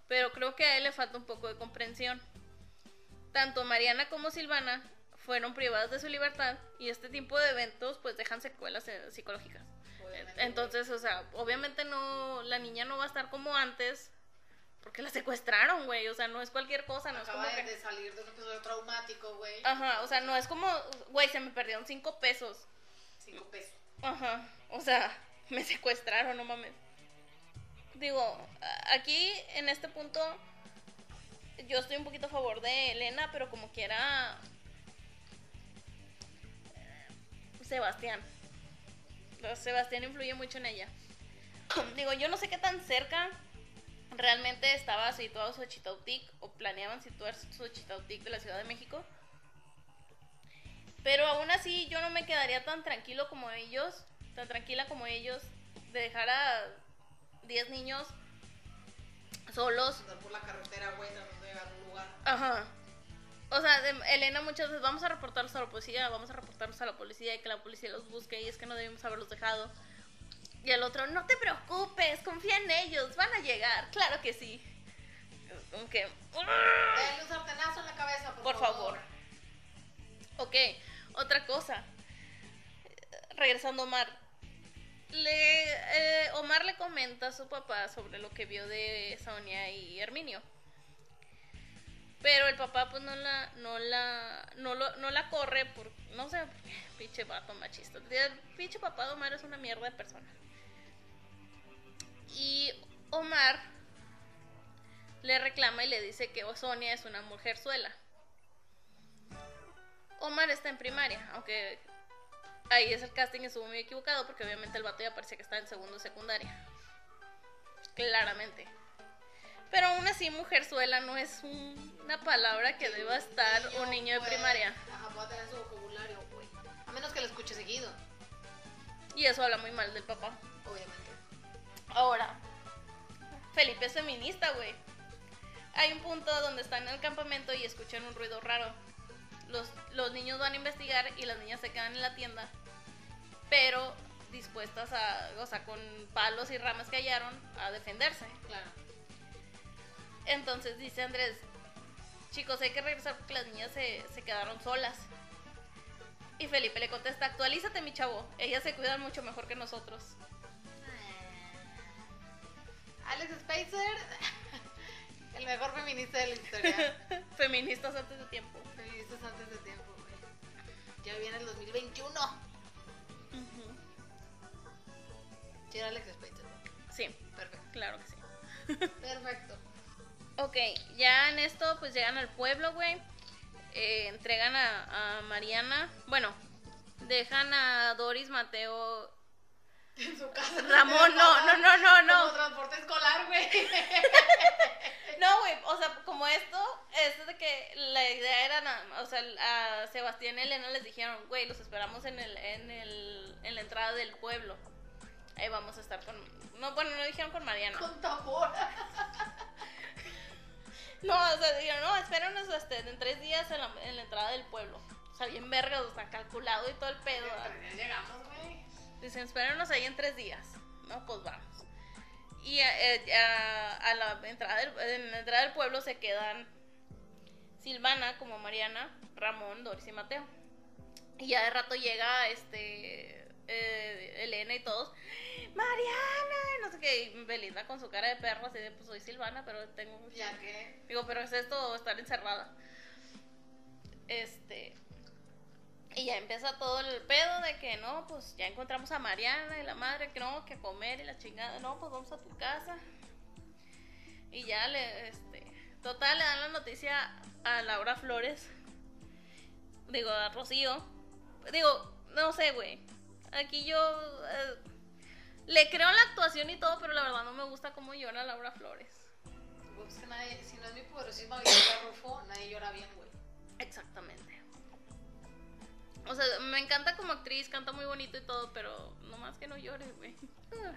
Pero creo que a él le falta un poco de comprensión. Tanto Mariana como Silvana fueron privadas de su libertad y este tipo de eventos pues dejan secuelas eh, psicológicas. Entonces, o sea, obviamente no, la niña no va a estar como antes porque la secuestraron, güey. O sea, no es cualquier cosa, no es como Acaba de, que... de salir de un episodio traumático, güey. Ajá, o sea, no es como, güey, se me perdieron cinco pesos. Cinco pesos. Ajá, o sea, <laughs> me secuestraron, no mames. Digo, aquí en este punto yo estoy un poquito a favor de Elena, pero como quiera Sebastián. Sebastián influye mucho en ella. Digo, yo no sé qué tan cerca realmente estaba situado Xochitautic o planeaban situar Xochitautic de la Ciudad de México. Pero aún así yo no me quedaría tan tranquilo como ellos, tan tranquila como ellos, de dejar a 10 niños solos. Andar por la carretera, güey, tratando de llegar a un lugar. Ajá. O sea, Elena muchas veces vamos a reportarlos a la policía, vamos a reportarlos a la policía y que la policía los busque y es que no debemos haberlos dejado. Y el otro, no te preocupes, confía en ellos, van a llegar, claro que sí. Como que, Dale un sartenazo en la cabeza, por, por favor. Ok, otra cosa. Regresando a Omar. Le, eh, Omar le comenta a su papá sobre lo que vio de Sonia y Herminio. Pero el papá pues no la, no la, no lo, no la corre por, no sé, pinche vato machista. El pinche papá de Omar es una mierda de persona. Y Omar le reclama y le dice que Sonia es una mujerzuela. Omar está en primaria, aunque ahí es el casting estuvo muy equivocado porque obviamente el vato ya parecía que está en segundo secundaria. Claramente. Pero aún así, mujerzuela no es un- una palabra que deba estar un niño de primaria. Ajá, puede tener su vocabulario, güey. A menos que lo escuche seguido, Y eso habla muy mal del papá. obviamente. Ahora, Felipe es feminista, güey. Hay un punto donde están en el campamento y escuchan un ruido raro. Los, los niños van a investigar y las niñas se quedan en la tienda, pero dispuestas a, o sea, con palos y ramas que hallaron, a defenderse. Claro. Entonces dice Andrés, chicos, hay que regresar porque las niñas se, se quedaron solas. Y Felipe le contesta, actualízate mi chavo, ellas se cuidan mucho mejor que nosotros. Alex Spacer, <laughs> el mejor feminista de la historia. <laughs> Feministas antes de tiempo. Feministas antes de tiempo, güey. Ya viene el 2021. Sí, era Alex Spacer. ¿no? Sí, Perfecto. claro que sí. <laughs> Perfecto. Ok, ya en esto pues llegan al pueblo, güey. Eh, entregan a, a Mariana. Bueno, dejan a Doris, Mateo. En su casa. <laughs> Ramón, no, no, no, no, no. Como transporte escolar, güey. <laughs> No, güey, o sea, como esto, es de que la idea era, o sea, a Sebastián y Elena les dijeron, güey, los esperamos en el, en el, en la entrada del pueblo. Ahí vamos a estar con, no, bueno, no dijeron con Mariana. Con tambor. No, o sea, dijeron, no, espéranos este, en tres días en la, en la entrada del pueblo. O sea, bien verga, o sea, calculado y todo el pedo. ¿verdad? Ya llegamos, güey. Dicen, espéranos ahí en tres días. No, pues vamos. Y eh, a, a la entrada del, en la entrada del pueblo se quedan Silvana como Mariana, Ramón, Doris y Mateo. Y ya de rato llega este eh, Elena y todos. Mariana, no sé qué, y Belinda con su cara de perro, así de pues soy Silvana, pero tengo Ya que. Digo, pero es esto estar encerrada. Este. Y ya empieza todo el pedo de que no, pues ya encontramos a Mariana y la madre, que no, que comer y la chingada, no, pues vamos a tu casa. Y ya le, este, total, le dan la noticia a Laura Flores, digo, a Rocío, digo, no sé, güey, aquí yo eh, le creo la actuación y todo, pero la verdad no me gusta cómo llora Laura Flores. Pues que nadie, si no es mi poderosísima Victoria Rufo, nadie llora bien, güey. Exactamente. O sea, me encanta como actriz, canta muy bonito y todo, pero nomás que no llore, güey.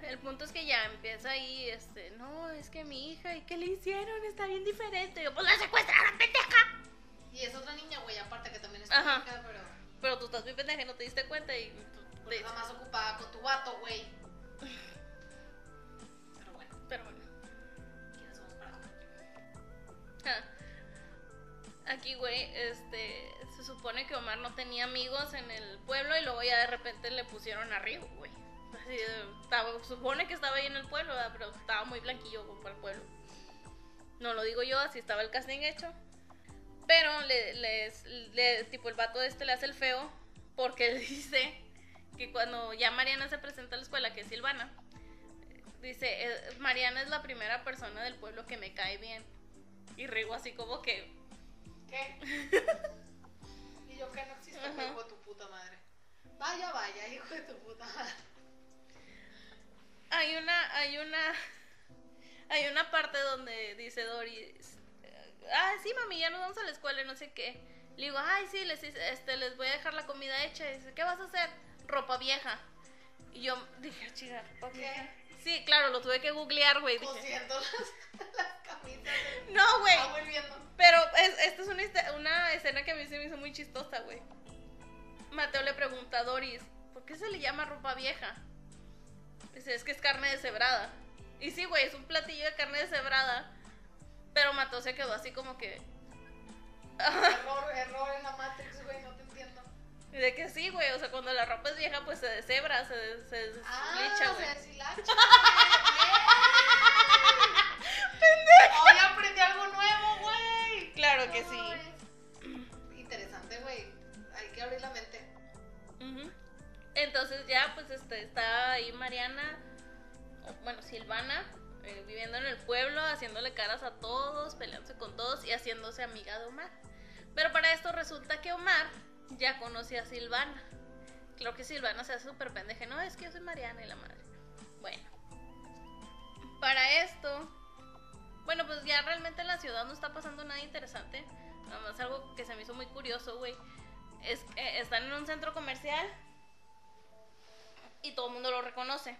El punto es que ya empieza ahí, este, no, es que mi hija, ¿y qué le hicieron? Está bien diferente. Yo, pues la secuestraron, pendeja. Y es otra niña, güey, aparte que también es Ajá. pero Pero tú estás muy pendeja y no te diste cuenta y... pues, te- más ocupada con tu vato, güey. <laughs> Pero bueno, Pero bueno. ¿quiénes somos para Ah. Aquí, güey, este, se supone que Omar no tenía amigos en el pueblo y luego ya de repente le pusieron güey. De- estaba, se supone que estaba ahí en el pueblo, pero estaba muy blanquillo para el pueblo. No lo digo yo, así estaba el casting hecho. Pero le- tipo el vato este le hace el feo porque <laughs> dice que cuando ya Mariana se presenta a la escuela, que es Silvana, dice, "Eh, Mariana es la primera persona del pueblo que me cae bien. Y Rigo así como que, ¿Qué? <laughs> y yo que no existe, Ajá. hijo de tu puta madre. Vaya, vaya, hijo de tu puta madre. hay una, hay una, hay una parte donde dice Doris, ah, sí, mami, ya nos vamos a la escuela y no sé qué. Le digo, ay, sí, les, este, les voy a dejar la comida hecha. Y dice, ¿qué vas a hacer? Ropa vieja. Y yo dije, "Ah, chica, ropa ¿Qué? vieja. Sí, claro, lo tuve que googlear, güey. Cosiendo las, <laughs> las camisas. de- no, güey. Ah. Pero es- esta es una, una escena que a mí se me hizo muy chistosa, güey. Mateo le pregunta a Doris, ¿por qué se le llama ropa vieja? Dice, es que es carne deshebrada. Y sí, güey, es un platillo de carne deshebrada. Pero Mateo se quedó así como que... Error, error en la Matrix, güey, no te de que sí, güey, o sea, cuando la ropa es vieja, pues se deshebra, se, se deslicha, Ah, güey. se. <laughs> Hoy aprendí algo nuevo, güey. Claro que sí. Interesante, güey. Hay que abrir la mente. Entonces ya, pues este, está ahí Mariana, bueno, Silvana, eh, viviendo en el pueblo, haciéndole caras a todos, peleándose con todos y haciéndose amiga de Omar. Pero para esto resulta que Omar ya conocía a Silvana. Creo que Silvana se hace súper pendeja. No, es que yo soy Mariana y la madre. Bueno. Para esto, bueno, pues ya realmente en la ciudad no está pasando nada interesante. Nada más algo que se me hizo muy curioso, güey. Es, eh, están en un centro comercial y todo el mundo lo reconoce.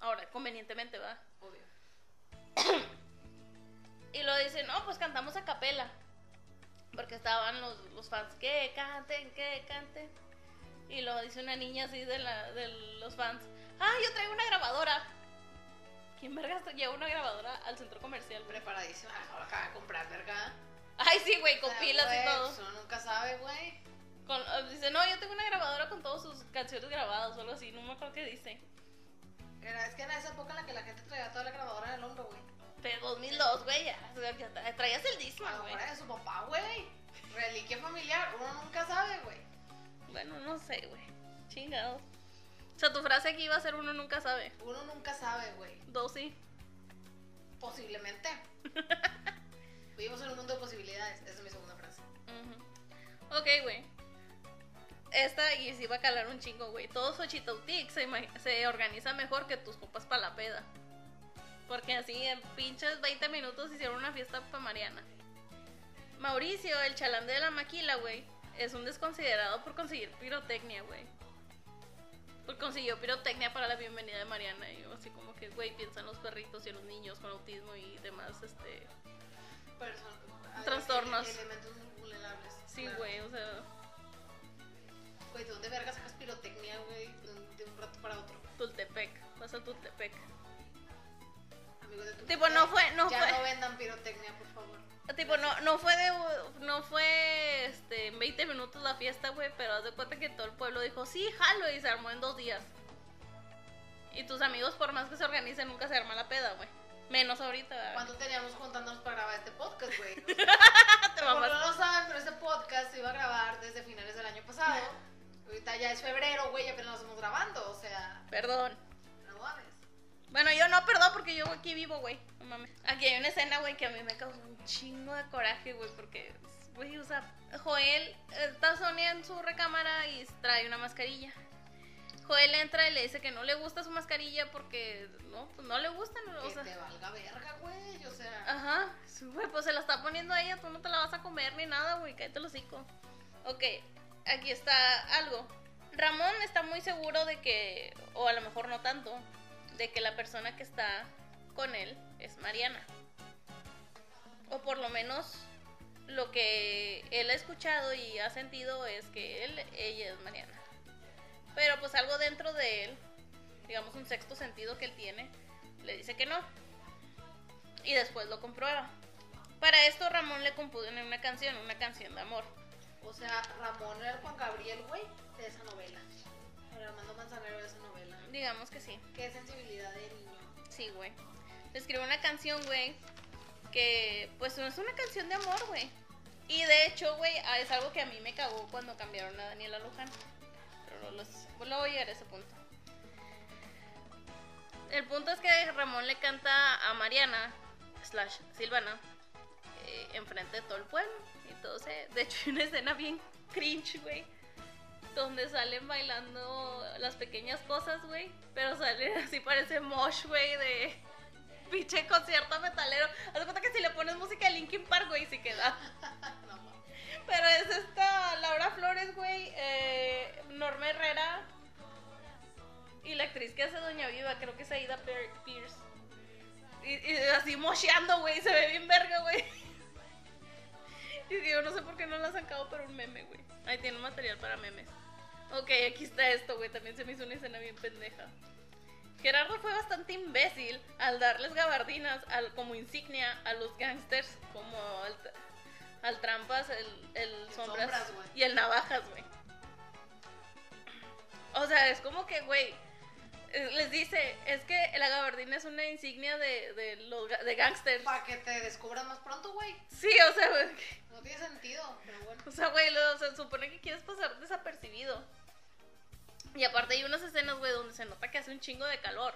Ahora, convenientemente, va. Obvio. <coughs> Y lo dicen, no, pues cantamos a capela. Porque estaban los, los fans, que canten, que canten. Y lo dice una niña así de, la, de los fans, ah, yo traigo una grabadora. ¿Quién vergas lleva una grabadora al centro comercial? Preparadísima. Ahora acaba de comprar, verga. Ay, sí, güey, con sea, pilas y güey, todo. pues Uno nunca sabe, güey. Con- eh, dice, no, yo tengo una grabadora con todas sus canciones grabadas o algo así, no me acuerdo qué dice. Era, es que era esa época en la que la gente traía toda la grabadora en el hombro, güey. De 2002, güey, ya, traías el lo güey. de su papá, güey. Reliquia familiar. Uno nunca sabe, güey. Bueno, no sé, güey. Chingados. O sea, tu frase aquí iba a ser uno nunca sabe. Uno nunca sabe, güey. Dos sí. Posiblemente. <laughs> Vivimos en un mundo de posibilidades. Esa es mi segunda frase. Ujú. Ok, güey. Esta y se iba a calar un chingo, güey. Todo Xochitautic se, se organiza mejor que tus copas para la peda. Porque así en pinches 20 minutos hicieron una fiesta para Mariana. Mauricio, el chalán de la maquila, güey, es un desconsiderado por conseguir pirotecnia, güey. Por consiguió pirotecnia para la bienvenida de Mariana. Y yo así como que, güey, piensa en los perritos y en los niños con autismo y demás, este... Person- Trastornos. ele- Elementos vulnerables. Sí, güey, o sea, Güey, ¿de dónde verga sacas pirotecnia, güey? De un rato para otro. Tultepec, vas a Tultepec. Amigos de tu Tipo, no fue, no ya fue... no vendan pirotecnia, por favor. Tipo, no, no fue de, no fue, este, en 20 minutos la fiesta, güey, pero haz de cuenta que todo el pueblo dijo, sí, jalo, y se armó en dos días. Y tus amigos, por más que se organicen, nunca se arma la peda, güey. Menos ahorita, ¿verdad? ¿Cuánto teníamos juntándonos para grabar este podcast, güey? <laughs> Mamas. no lo saben, pero este podcast se iba a grabar desde finales del año pasado. ya es febrero, güey, apenas nos estamos grabando, o sea, Perdón. no mames. Bueno, yo no, perdón, porque yo aquí vivo, güey. No mames. Aquí hay una escena, güey, que a mí me causó un chingo de coraje, güey, porque, güey, o sea, Joel, eh, está Sonia en su recámara y trae una mascarilla. Joel entra y le dice que no le gusta su mascarilla porque, no, pues no le gusta, no, o Que sea. te valga verga, güey, o sea. Ajá, sí, güey, pues se la está poniendo a ella, tú no te la vas a comer ni nada, güey, cállate el hocico. Ok, aquí está algo. Ramón está muy seguro de que, o a lo mejor no tanto, de que la persona que está con él es Mariana. O por lo menos lo que él ha escuchado y ha sentido es que él, ella es Mariana. Pero pues algo dentro de él, digamos un sexto sentido que él tiene, le dice que no y después lo comprueba. Para esto Ramón le compuso una canción, una canción de amor. O sea, Ramón era Juan Gabriel, güey, de esa novela. El Armando Manzanero de esa novela. Digamos que sí. Qué sensibilidad de niño. Sí, güey. Le escribió una canción, güey, que pues es una canción de amor, güey. Y de hecho, güey, ah, es algo que a mí me cagó cuando cambiaron a Daniela Luján. Pero no los, luego voy a llegar a ese punto. El punto es que Ramón le canta a Mariana, slash Silvana, eh, enfrente de todo el pueblo. Y todo se... De hecho, hay una escena bien cringe, güey. Donde salen bailando las pequeñas cosas, güey. Pero salen <laughs> así, parece mosh, güey, de pinche concierto metalero. Haz cuenta que si le pones música de Linkin Park, güey, sí queda. <laughs> No. Pero es esta Laura Flores, güey, eh, Norma Herrera y la actriz que hace Doña Viva, creo que es Aida Pierce. Y, y así mocheando, güey, se ve bien verga, güey. <laughs> Y digo, no sé por qué no la han sacado para un meme, güey. Ahí tiene material para memes. Ok, aquí está esto, güey, también se me hizo una escena bien pendeja. Gerardo fue bastante imbécil al darles gabardinas al, como insignia a los gangsters, como al, al Trampas, el, el Sombras, y el Navajas, güey. O sea, es como que, güey, les dice, es que la gabardina es una insignia de, de los de gangsters. Para que te descubran más pronto, güey. Sí, o sea, güey, No tiene sentido, pero bueno. o sea, güey, lo- se supone que quieres pasar desapercibido. Y aparte hay unas escenas, güey, donde se nota que hace un chingo de calor.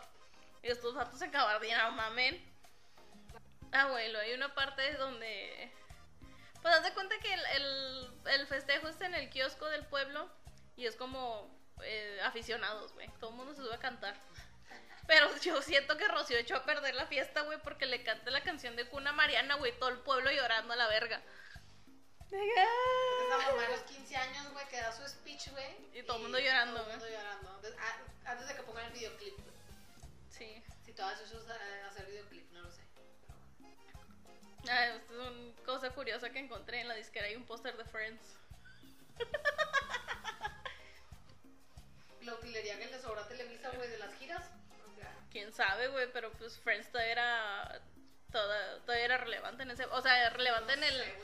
Y estos vatos en gabardina, no mamen. Ah, güey, hay una parte donde... Pues haz de cuenta que el, el, el festejo está en el kiosco del pueblo y es como eh, aficionados, güey. Todo el mundo se sube a cantar. Pero <laughs> yo siento que Rocío echó a perder la fiesta, güey, porque le canta la canción de Cuna Mariana, güey, todo el pueblo llorando a la verga. Esa mamá a los 15 años, güey, que da su speech, güey. Y todo el mundo llorando, Todo el mundo llorando. Antes, a- antes de que pongan el videoclip, güey. Sí. Si todavía se usa eh, hacer videoclip, no lo sé. Ah, esto es una cosa curiosa que encontré en la disquera. Hay un póster de Friends. <laughs> La utilería que le sobra a Televisa, güey, de las giras. O sea, Quién sabe, güey, pero pues Friends todavía era. Toda, todavía era relevante en ese. O sea, relevante en el. sé.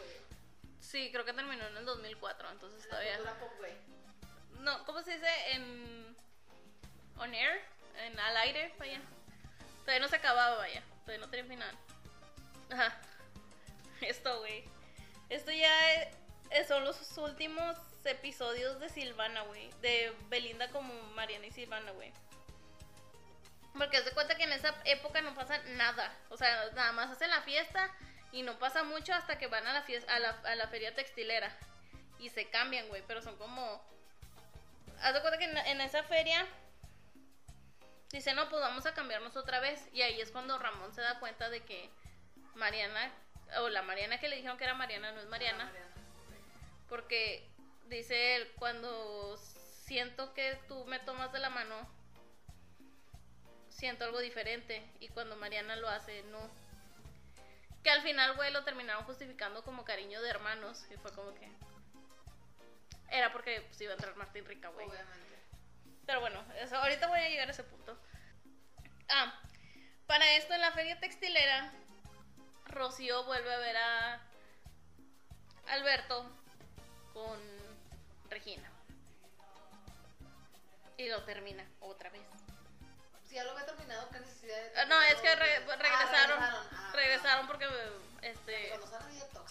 Sí, creo que terminó en el 2004, entonces La todavía. pop, güey. No, ¿cómo se dice? En. On air, en al aire, vaya. Todavía no se acababa, vaya. Todavía no tenía final. Ajá. <laughs> Esto, güey. Esto ya es- es- son los últimos episodios de Silvana, güey. De Belinda como Mariana y Silvana, güey. Porque haz de cuenta que en esa época no pasa nada. O sea, nada más hacen la fiesta y no pasa mucho hasta que van a la fiesta, a la, a la feria textilera. Y se cambian, güey. Pero son como. Haz de cuenta que en, en esa feria. Dice, no, pues vamos a cambiarnos otra vez. Y ahí es cuando Ramón se da cuenta de que Mariana, o la Mariana que le dijeron que era Mariana, no es Mariana. Porque dice él, cuando siento que tú me tomas de la mano, siento algo diferente. Y cuando Mariana lo hace, no. Que al final, güey, lo terminaron justificando como cariño de hermanos. Y fue como que... Era porque pues, iba a entrar Martín Rica, güey. Obviamente. Pero bueno, eso, ahorita voy a llegar a ese punto. Ah, para esto en la feria textilera, Rocío vuelve a ver a Alberto con Regina. Y lo termina otra vez. Si ya lo había terminado, ¿qué necesidad de.? Ah, no, es que re- Ah, regresaron. regresaron. Ah, regresaron porque este Cuando.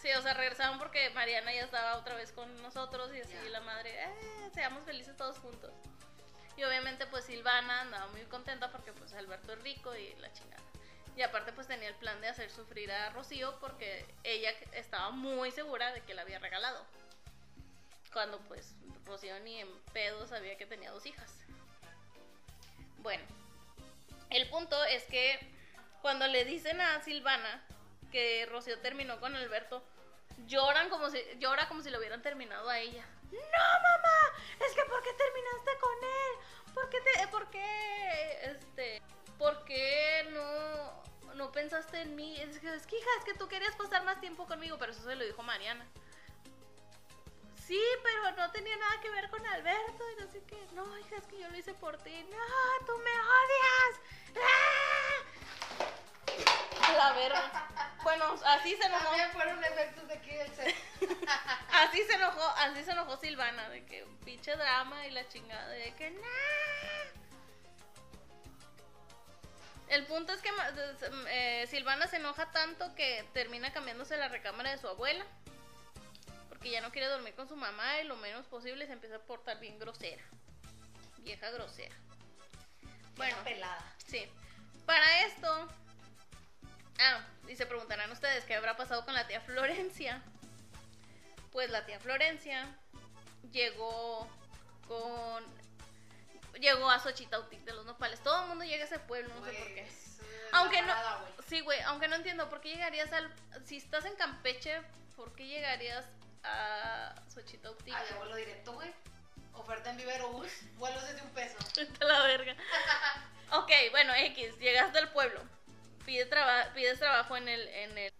Sí, o sea, regresaban porque Mariana ya estaba otra vez con nosotros y así la madre, eh, seamos felices todos juntos. Y obviamente pues Silvana andaba muy contenta porque pues Alberto es rico y la chingada. Y aparte pues tenía el plan de hacer sufrir a Rocío porque ella estaba muy segura de que la había regalado. Cuando pues Rocío ni en pedo sabía que tenía dos hijas. Bueno, el punto es que cuando le dicen a Silvana que Rocío terminó con Alberto, lloran como si llora como si lo hubieran terminado a ella. No, mamá, es que ¿por qué terminaste con él? ¿Por qué te por qué este por qué no no pensaste en mí? Es que, es que hija, es que tú querías pasar más tiempo conmigo, pero eso se lo dijo Mariana. Sí, pero no tenía nada que ver con Alberto y no sé qué. No, hija, es que yo lo hice por ti. No, tú me odias. ¡Ah! La verga. Bueno, así se enojó. También fueron efectos de aquí del set. <laughs> Así se enojó, así se enojó Silvana, de que pinche drama y la chingada, de que no. El punto es que eh, Silvana se enoja tanto que termina cambiándose la recámara de su abuela. Porque ya no quiere dormir con su mamá y lo menos posible se empieza a portar bien grosera. Vieja grosera. Bueno, pelada. Sí. Para esto. Ah, y se preguntarán ustedes qué habrá pasado con la tía Florencia. Pues la tía Florencia llegó con. Llegó a Xochitautic de los Nopales. Todo el mundo llega a ese pueblo, no sé por qué. Pues, Aunque no. Sí, güey, aunque no entiendo por qué llegarías al. Si estás en Campeche, ¿por qué llegarías a Xochitautic? Ah, de vuelo directo, güey. Oferta en Vivero Bus, <laughs> vuelos desde un peso. <laughs> A la verga. <laughs> ok, bueno, X, llegaste al pueblo. Pide traba- pides trabajo en el, en, el,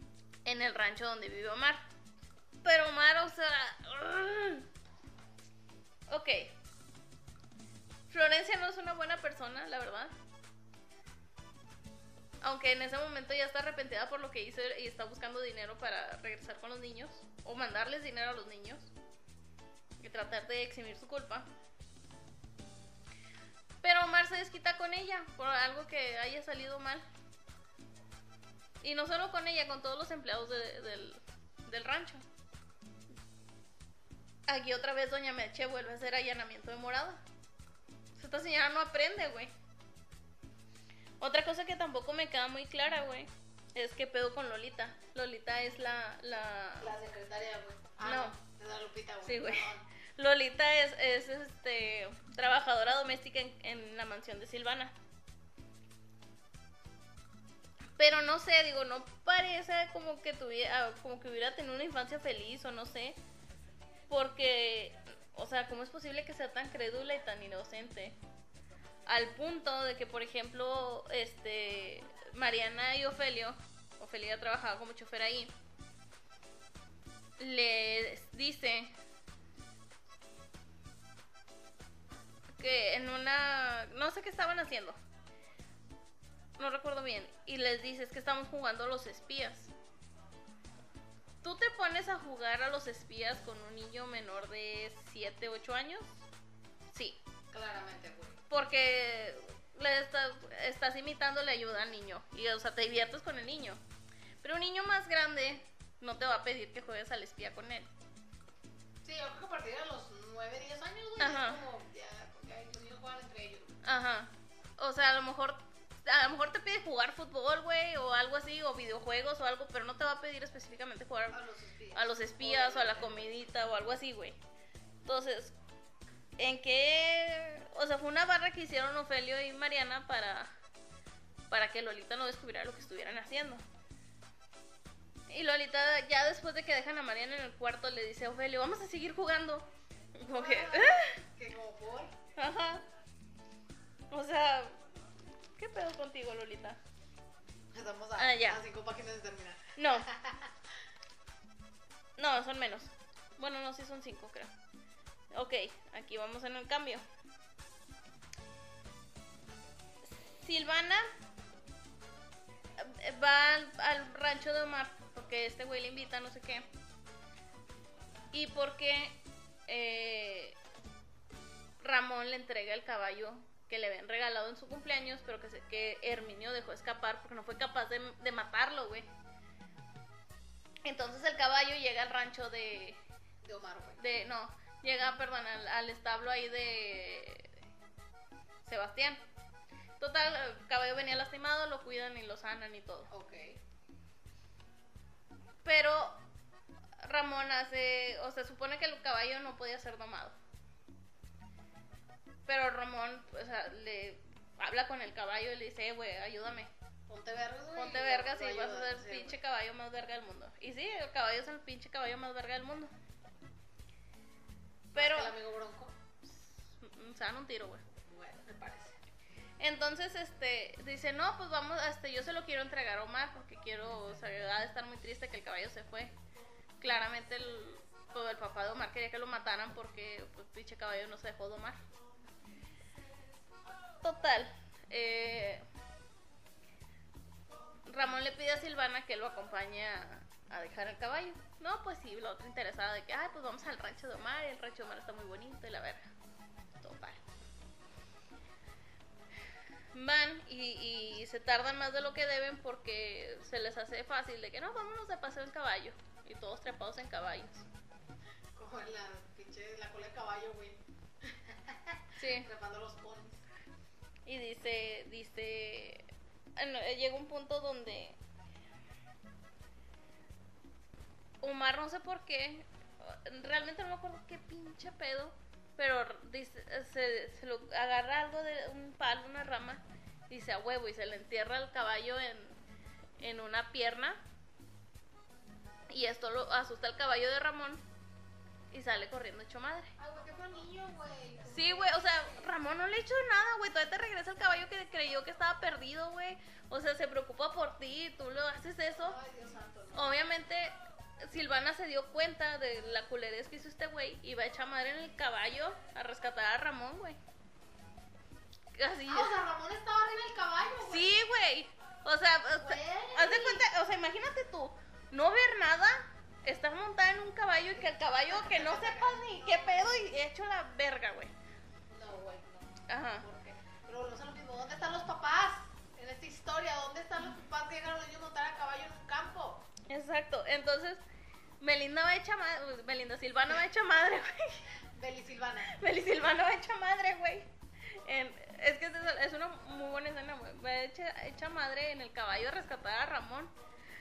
en el rancho donde vive Omar. Pero Omar, o sea. Ok. Florencia no es una buena persona, la verdad. Aunque en ese momento ya está arrepentida por lo que hizo y está buscando dinero para regresar con los niños. O mandarles dinero a los niños. Y tratar de eximir su culpa. Pero Omar se desquita con ella por algo que haya salido mal. Y no solo con ella, con todos los empleados de- del, del rancho. Aquí otra vez Doña Meche vuelve a hacer allanamiento de morada. Esta señora no aprende, güey. Otra cosa que tampoco me queda muy clara, güey, es que pedo con Lolita. Lolita es la, la, La secretaria, güey. Ah, No. Es la Lupita, güey. Sí, güey. Lolita es, es este trabajadora doméstica en, en la mansión de Silvana. Pero no sé, digo, no parece como que tuviera, como que hubiera tenido una infancia feliz o no sé. Porque, o sea, ¿cómo es posible que sea tan crédula y tan inocente? Al punto de que, por ejemplo, este Mariana y Ofelio, Ofelia trabajaba como chofer ahí, les dice que en una no sé qué estaban haciendo no recuerdo bien y les dices que estamos jugando a los espías. Tú te pones a jugar a los espías con un niño menor de 7 8 años sí Claramente, güey. porque le está- estás imitando la ayuda al niño y o sea te diviertes con el niño pero un niño más grande no te va a pedir que juegues al espía con él Sí, yo creo que a partir de los 9, 10 años, güey, Ajá. es como, ya, ahí los niños juegan entre ellos. Ajá. O sea, a lo mejor a lo mejor te pide jugar fútbol, güey, o algo así, o videojuegos o algo, pero no te va a pedir específicamente jugar A los espías. a los espías o a la comidita o algo así, güey. Entonces, ¿en qué? O sea, fue una barra que hicieron Ofelio y Mariana para para que Lolita no descubriera lo que estuvieran haciendo. Y Lolita, ya después de que dejan a Mariana en el cuarto, le dice a Ofelio, vamos a seguir jugando. <laughs> Como que, "Ah". Como por. Ajá. O sea, ¿qué pedo contigo, Lolita? Estamos a, Ah, ya. a cinco páginas de terminar. No. <laughs> No, son menos. Bueno, no, sí son cinco, creo. Ok, aquí vamos en el cambio. Silvana eh, va al, al rancho de Omar porque este güey le invita, no sé qué. Y porque eh, Ramón le entrega el caballo que le habían regalado en su cumpleaños, pero que, se, que Herminio dejó escapar porque no fue capaz de, de matarlo, güey. Entonces el caballo llega al rancho de, De Omar, güey. de no, llega, perdón, al, al establo ahí de Sebastián. Total, el caballo venía lastimado, lo cuidan y lo sanan y todo. Ok. Pero Ramón hace, o se supone que el caballo no podía ser domado. Pero Ramón, o sea, le habla con el caballo y le dice, "Eh, güey, ayúdame. Ponte vergas, güey. Ponte vergas y vas a ser el sí, pinche caballo más verga del mundo. Y sí, el caballo es el pinche caballo más verga del mundo. Pero, El amigo Bronco. se dan un tiro, güey. Entonces, este, dice, no, pues vamos, este, yo se lo quiero entregar a Omar porque quiero, o sea, de estar muy triste que el caballo se fue. Claramente el, pues, el papá de Omar quería que lo mataran porque, pues, pinche caballo no se dejó domar. Total, eh, Ramón le pide a Silvana que lo acompañe a, dejar el caballo. No, pues sí, la otra interesada de que, ay, pues vamos al rancho de Omar el rancho de Omar está muy bonito y la verga. Total van y, y se tardan más de lo que deben porque se les hace fácil de que no, vámonos de paseo en caballo. Y todos trepados en caballos. Como en la pinche, la cola de caballo, güey. <laughs> Sí. Trepando los ponis. Y dice, dice, no, eh, llega un punto donde Omar no sé por qué, realmente no me acuerdo qué pinche pedo, pero dice, se, se lo agarra algo de un palo, una rama, dice a huevo y se le entierra el caballo en, en una pierna. Y esto lo asusta al caballo de Ramón y sale corriendo hecho madre. Ay, qué fue niño, güey. Sí, güey, o sea, Ramón no le ha hecho nada, güey. Todavía te regresa el caballo que creyó que estaba perdido, güey. O sea, se preocupa por ti y tú lo haces eso. Ay, Dios santo, no. Obviamente, Silvana se dio cuenta de la culerez que hizo este güey y va a echar madre en el caballo a rescatar a Ramón, güey. Así Ah, o sea, Ramón estaba arriba del caballo, güey. Sí, güey. O sea, Güey. haz de cuenta, o sea, imagínate tú, no ver nada, estar montada en un caballo y que el caballo que no sepas ni qué pedo y hecho la verga, güey. Madre, Melinda Silvana va hecha madre, güey. Beli Silvana. Meli Silvana va hecha madre, güey. En- es que es, es una muy buena escena. Va hecha, hecha madre en el caballo a rescatar a Ramón.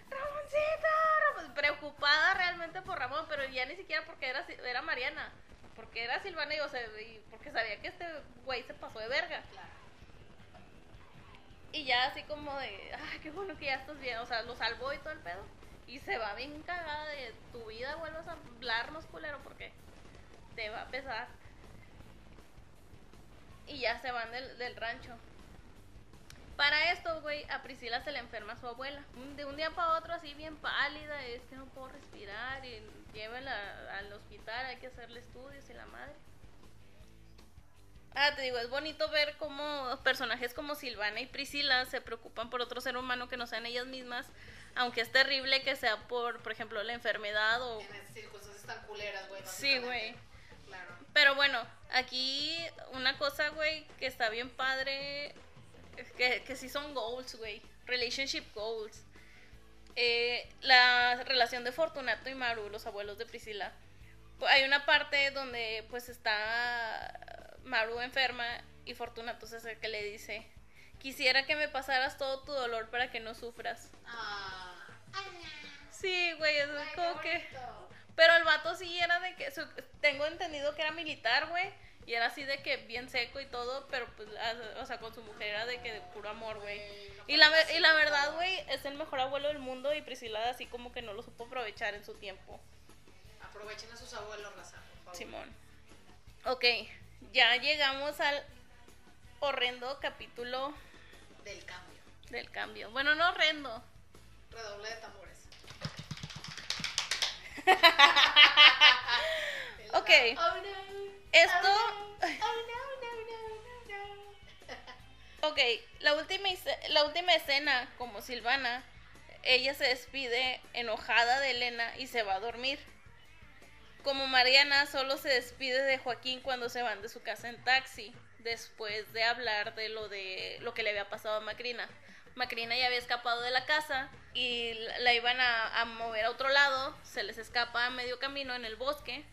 Ramoncito, Ramón", preocupada realmente por Ramón, pero ya ni siquiera porque era, era Mariana, porque era Silvana y, o sea, y porque sabía que este güey se pasó de verga. Claro. Y ya así como de, ay, qué bueno que ya estás bien, o sea, lo salvó y todo el pedo. Y se va bien cagada de tu vida, vuelvas a hablarnos, culero, porque te va a pesar. Y ya se van del, del rancho. Para esto, güey, a Priscila se le enferma su abuela. De un día para otro, así bien pálida, es que no puedo respirar. Y llévenla al hospital, hay que hacerle estudios y la madre. Ah, te digo, es bonito ver cómo personajes como Silvana y Priscila se preocupan por otro ser humano que no sean ellas mismas, aunque es terrible que sea por, por ejemplo, la enfermedad o... En circunstancias tan culeras, güey. Sí, güey. Claro. Pero bueno, aquí una cosa, güey, que está bien padre, que, que sí son goals, güey, relationship goals. Eh, la relación de Fortunato y Maru, los abuelos de Priscila. Hay una parte donde pues está Maru enferma y Fortunato es el que le dice, quisiera que me pasaras todo tu dolor para que no sufras. Ah. Sí, güey, es como que... Pero el vato sí era de que, su- tengo entendido que era militar, güey. Y era así de que bien seco y todo, pero pues, a- o sea, con su mujer era de que de puro amor, güey. Y la, y la verdad, güey, es el mejor abuelo del mundo y Priscila así como que no lo supo aprovechar en su tiempo. Aprovechen a sus abuelos, raza, por favor. Simón. Ok, ya llegamos al horrendo capítulo Del cambio. del cambio. Bueno, no horrendo. Redoble de tambores. <laughs> Ok. Oh, no. Esto- Oh, no. Oh, no. Ok, la última, la última escena, como Silvana, ella se despide enojada de Elena y se va a dormir. Como Mariana solo se despide de Joaquín cuando se van de su casa en taxi, después de hablar de lo de lo que le había pasado a Macrina. Macrina ya había escapado de la casa y la iban a, a mover a otro lado, se les escapa a medio camino en el bosque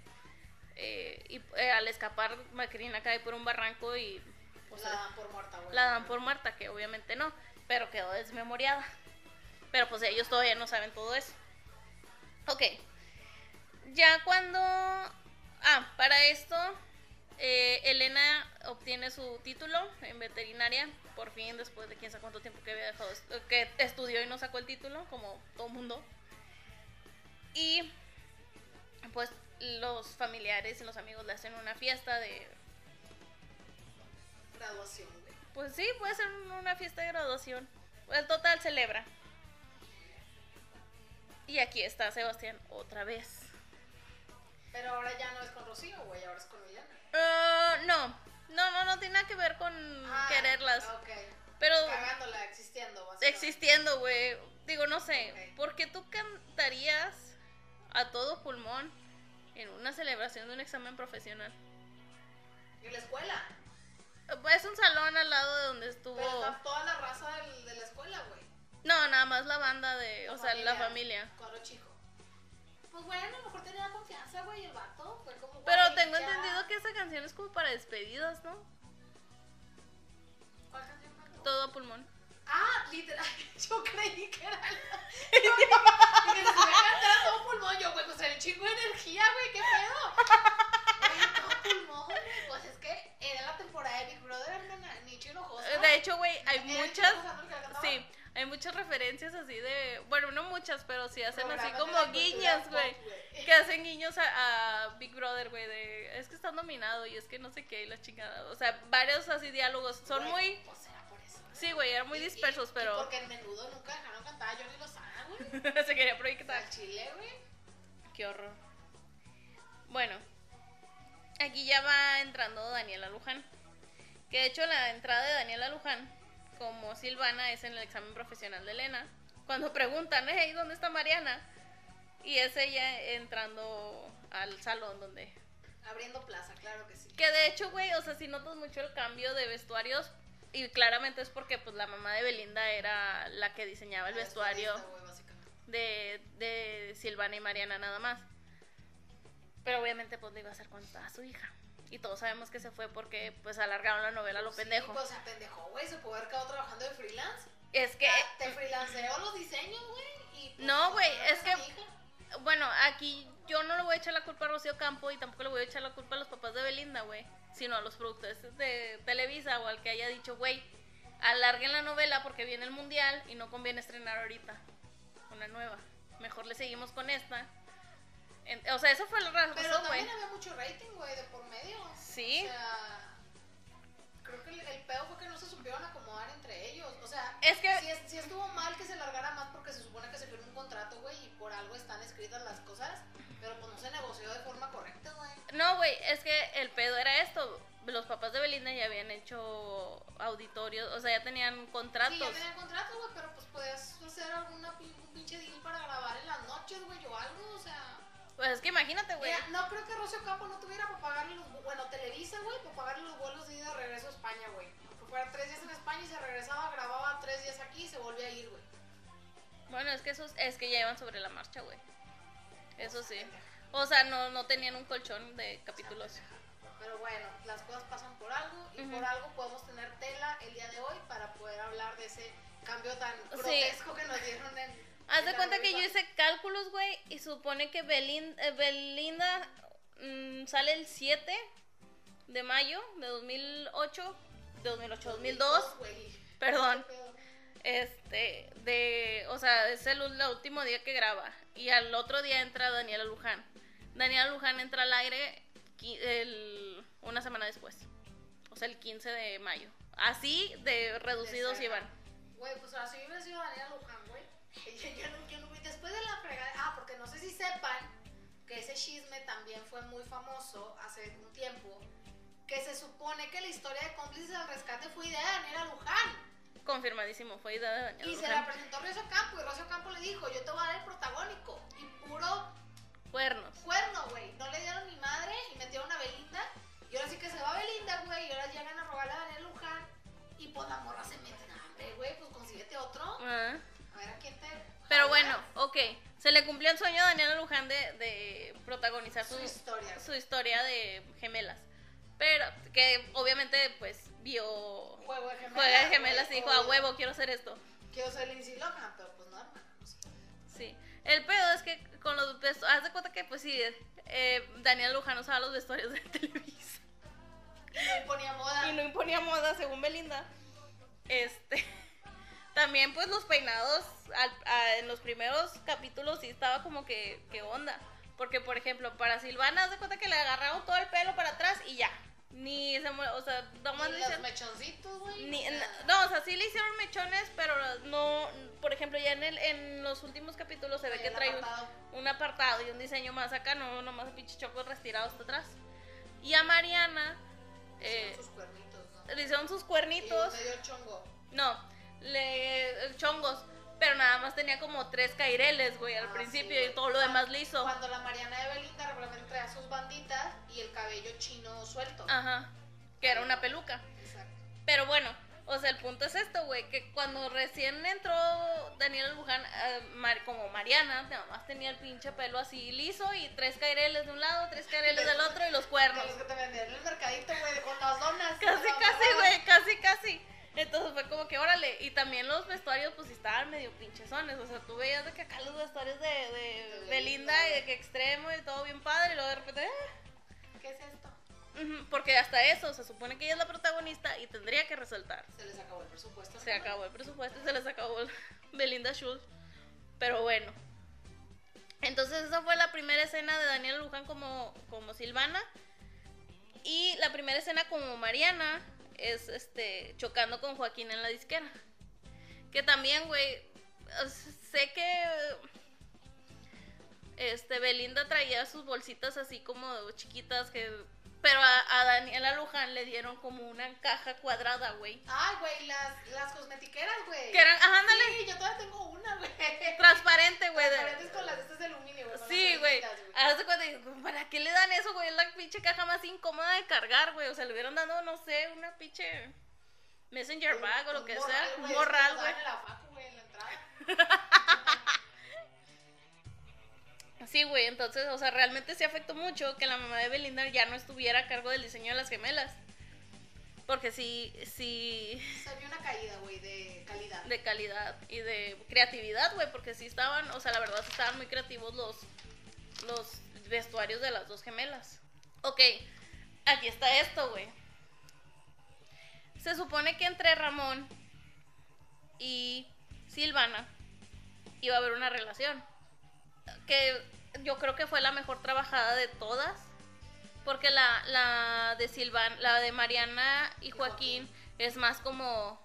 eh, y eh, al escapar Macrina cae por un barranco y pues, la dan por muerta, la dan por muerta, que obviamente no, pero quedó desmemoriada. Pero pues ellos todavía no saben todo eso. Ok. Ya cuando... Ah, para esto, eh, Elena obtiene su título en veterinaria, por fin, después de quién sabe cuánto tiempo que había dejado, que estudió y no sacó el título, como todo mundo. Y pues los familiares y los amigos le hacen una fiesta de Graduación. Pues sí, puede ser una fiesta de graduación. El total celebra. Y aquí está Sebastián otra vez. Pero ahora ya no es con Rocío, güey, ahora es con Elena. Ah, no, no, no, no tiene nada que ver con Ah, quererlas. Ok. Pero Cagándola, existiendo, existiendo, güey. Digo, no sé, Ok. ¿por qué tú cantarías a todo pulmón en una celebración de un examen profesional? En la escuela. Es un salón al lado de donde estuvo. Pero está toda la raza de la escuela, güey. No, nada más la banda de. O sea, la familia. Cuadro chico. Pues bueno, a lo mejor tenía confianza, güey, el vato. Fue como. Pero güey, tengo ya. entendido que esa canción es como para despedidas, ¿no? ¿Cuál canción cantó? Todo pulmón. Ah, literal. <laughs> Yo creí que era. la- Y que se me cantara todo pulmón. Yo, güey, pues era un chingo de energía, güey, qué pedo. Güey, todo pulmón, güey. Pues es que era la temporada de Big Brother, hermana. Nicho De hecho, güey, hay ¿Era Nicho muchas. El? Sí, hay muchas referencias así de. Bueno, no muchas, pero sí hacen así Programas como pop, güey. Que hacen guiños a, a Big Brother, güey, de. Es que están dominado y es que no sé qué y la chingada. O sea, varios así diálogos. Son muy. Pues era por eso. Sí, güey, eran muy Y- dispersos, y pero. porque en menudo nunca dejaron cantar a Johnny Lozana, güey. <laughs> Se quería proyectar. Al chile, güey. Qué horror. Bueno, aquí ya va entrando Daniela Luján. Que de hecho la entrada de Daniela Luján, como Silvana, es en el examen profesional de Elena. Cuando preguntan, hey, ¿dónde está Mariana? Y es ella entrando al salón donde... Abriendo plaza, claro que sí. Que de hecho, güey, o sea, si notas mucho el cambio de vestuarios. Y claramente es porque pues la mamá de Belinda era la que diseñaba el La vestuario de, de Silvana y Mariana nada más. Pero obviamente pues lo iba a hacer cuando estaba su hija. Y todos sabemos que se fue porque pues alargaron la novela a lo Sí, pendejo. pues se pendejó, güey. Se pudo haber quedado trabajando de freelance. Es que, Ah, te freelanceó los diseños, güey. pues, No, güey, es que- hija. bueno, aquí yo no le voy a echar la culpa a Rocío Campo y tampoco le voy a echar la culpa a los papás de Belinda, güey. Sino a los productores de Televisa o al que haya dicho, güey, alarguen la novela porque viene el mundial y no conviene estrenar ahorita una nueva. Mejor le seguimos con esta. En- o sea, eso fue la Pero razón, güey. también había mucho rating, güey, de por medio. Sí. O sea, creo que el, el pedo fue que no se supieron acomodar entre ellos. O sea, Es que- es- sí estuvo mal que se largara más porque se supone que se firmó un contrato, güey, y por algo están escritas las cosas. Pero pues no se negoció de forma correcta, güey. No, güey, es que el pedo era esto. Los papás de Belinda ya habían hecho auditorios, o sea, ya tenían contratos. Sí, ya tenían contrato, güey, pero pues podías hacer alguna un pinche deal para grabar en las noches, güey, o algo, o sea. Pues es que imagínate, güey. Mira, no creo que Rocio Campo no tuviera para pagarle los, bueno, Televisa, güey, para pagarle los vuelos de ida y regreso a España, güey. Que fuera tres días en España y se regresaba, grababa tres días aquí y se volvía a ir, güey. Bueno, es que eso es que ya iban sobre la marcha, güey. Eso sí. O sea, no, no tenían un colchón de capítulos. Pero bueno, las cosas pasan por algo y por algo podemos tener tela el día de hoy para poder hablar de ese cambio tan Sí. grotesco que nos dieron en. Haz de cuenta que yo hice cálculos, güey, y supone que eh, Belinda mm, sale el 7 de mayo de 2008, de 2008, 2002, güey. perdón. Este, de, o sea, es el, el último día que graba. Y al otro día entra Daniela Luján. Daniela Luján entra al aire el- una semana después. O sea, el 15 de mayo. Así de reducidos iban. Güey, pues así hubiera sido Daniela Luján, Yo, yo no, yo después de la fregada. Ah, porque no sé si sepan que ese chisme también fue muy famoso hace un tiempo. Que se supone que la historia de cómplices del rescate fue idea de Daniela Luján. Confirmadísimo, fue idea de Daniela Y se la presentó Rocio Campo. Y Rocio Campo le dijo: Yo te voy a dar el protagónico. Y puro Cuernos. cuerno, güey. No le dieron ni madre y metieron a Belinda. Y ahora sí que se va Belinda, güey. Y ahora llegan a robarle a Daniel Luján. Y pues la morra se mete. "No, Hombre, güey, pues consíguete otro. Le cumplió el sueño a Daniela Luján de, de protagonizar su, Su historia. su historia de gemelas. Pero que obviamente pues vio Juego de gemelas. Juega de gemelas y dijo, a huevo, quiero hacer esto. Quiero ser Lindsay Lohan, pero pues no, Sí. El pedo es que con los vestuarios, haz de cuenta que pues sí, eh, Daniela Luján usaba los vestuarios de <laughs> Televisa. Y no imponía moda. Y no imponía moda, según Belinda. Este. También, pues, los peinados al- a- en los primeros capítulos sí estaba como que, ¿qué onda? Porque, por ejemplo, para Silvana, haz de cuenta que le agarraron todo el pelo para atrás y ya. Ni se o sea, nomás Y le los hicieron- mechoncitos, güey. ni- no, o sea, sí le hicieron mechones, pero no, por ejemplo, ya en el, en los últimos capítulos se ve que trae un, apartado. un apartado y un diseño más acá, no nomás pinche chocos retirados hasta atrás. Y a Mariana eh, Hicieron sus cuernitos, ¿no? le hicieron sus Y cuernitos. un medio chongo. No, le chongos, pero nada más tenía como tres caireles, güey, al Ah, principio sí, y todo lo demás liso. Cuando la Mariana de Belinda regularmente traía sus banditas y el cabello chino suelto. Ajá, que era una peluca. Exacto. Pero bueno, o sea, el punto es esto, güey, que cuando recién entró Daniela Luján, eh, Mar- como Mariana, nada más tenía el pinche pelo así liso y tres caireles de un lado, tres caireles del otro y los cuernos. los que te vendían en el mercadito, güey, con las donas. Casi, casi, güey, casi, casi. Entonces fue como que, órale, y también los vestuarios pues estaban medio pinchezones, o sea, tú veías de que acá los vestuarios de, de De Belinda Belinda, y de que extremo y todo bien padre, y luego de repente, eh, ¿Qué es esto? porque hasta eso, se supone que ella es la protagonista y tendría que resaltar. Se les acabó el presupuesto. Se acabó el presupuesto y se les acabó el- <laughs> Belinda Schultz. Pero bueno. Entonces esa fue la primera escena de Daniela Luján como, como Silvana. Y la primera escena como Mariana es este chocando con Joaquín en la disquera. Que también, güey, sé que este Belinda traía sus bolsitas así como chiquitas que pero a, a Daniela Luján le dieron como una caja cuadrada, güey. Ay, güey, las, las cosmetiqueras, güey. Que eran, ajá, ándale, Sí, yo todavía tengo una, güey. transparente, güey. de- Transparentes con las de estas de aluminio, güey. Sí, güey. bolitas, Haz de cuenta, digo, ¿para qué le dan eso, güey? Es la pinche caja más incómoda de cargar, güey. O sea, le hubieran dado, no sé, una pinche messenger bag o lo que sea. Un morral, güey. en la facu, güey, en la entrada. <laughs> Sí, güey. Entonces, o sea, realmente sí afectó mucho que la mamá de Belinda ya no estuviera a cargo del diseño de las gemelas. Porque sí, sí, Se vio una caída, güey, de calidad. de calidad y de creatividad, güey, porque sí estaban, o sea, la verdad estaban muy creativos los, los vestuarios de las dos gemelas. Ok, aquí está esto, güey. Se supone que entre Ramón y Silvana iba a haber una relación. Que yo creo que fue la mejor trabajada de todas. Porque la, la de Silvan, la de Mariana y Joaquín es más como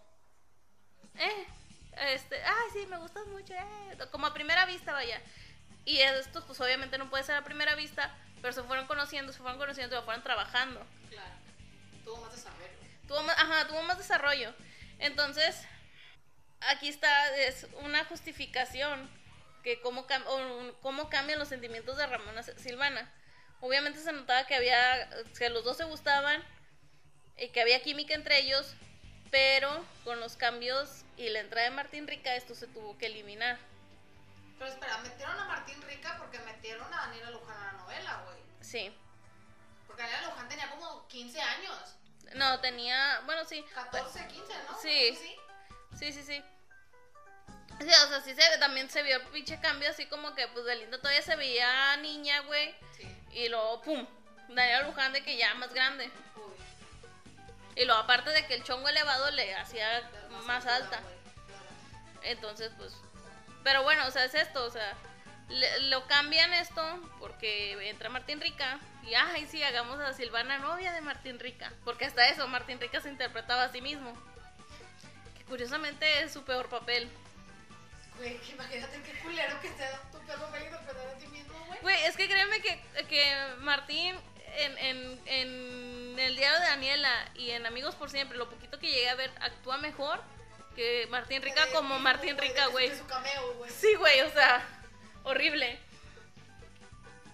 eh, este, ay, sí, me gustas mucho, eh, como a primera vista, vaya. Y estos, pues obviamente no puede ser a primera vista, pero se fueron conociendo, se fueron conociendo lo fueron trabajando. Claro. Tuvo más desarrollo. Tuvo más, ajá, tuvo más desarrollo. Entonces, aquí está, es una justificación que cómo, cam- o cómo cambian los sentimientos de Ramón a Silvana. Obviamente se notaba que había, que los dos se gustaban y que había química entre ellos, pero con los cambios y la entrada de Martín Rica esto se tuvo que eliminar. Pero espera, metieron a Martín Rica porque metieron a Daniela Luján a la novela, güey. Sí. Porque Daniela Luján tenía como 15 años. No, tenía, bueno, sí. 14, 15, ¿no? Sí. Sí. Sí, sí, sí. Sí, o sea, sí se, también se vio el pinche cambio así como que pues Belinda todavía se veía niña, güey. Sí. Y luego, pum, Daniela Luján de que ya más grande. Uy. Y luego aparte de que el chongo elevado le hacía más alta. claro. Entonces, pues... Pero bueno, o sea, es esto, o sea, le- lo cambian esto porque entra Martín Rica y, ay, sí, hagamos a Silvana novia de Martín Rica. Porque hasta eso, Martín Rica se interpretaba a sí mismo. Que curiosamente es su peor papel. Güey, imagínate qué culero que sea tu perro interpretar a ti mismo, güey. Güey, es que créeme que, que Martín en, en, en el diario de Daniela y en Amigos por Siempre, lo poquito que llegué a ver, actúa mejor que Martín Rica De- como Martín de- Rica, de- güey. De su cameo, güey. Sí, güey, o sea, horrible.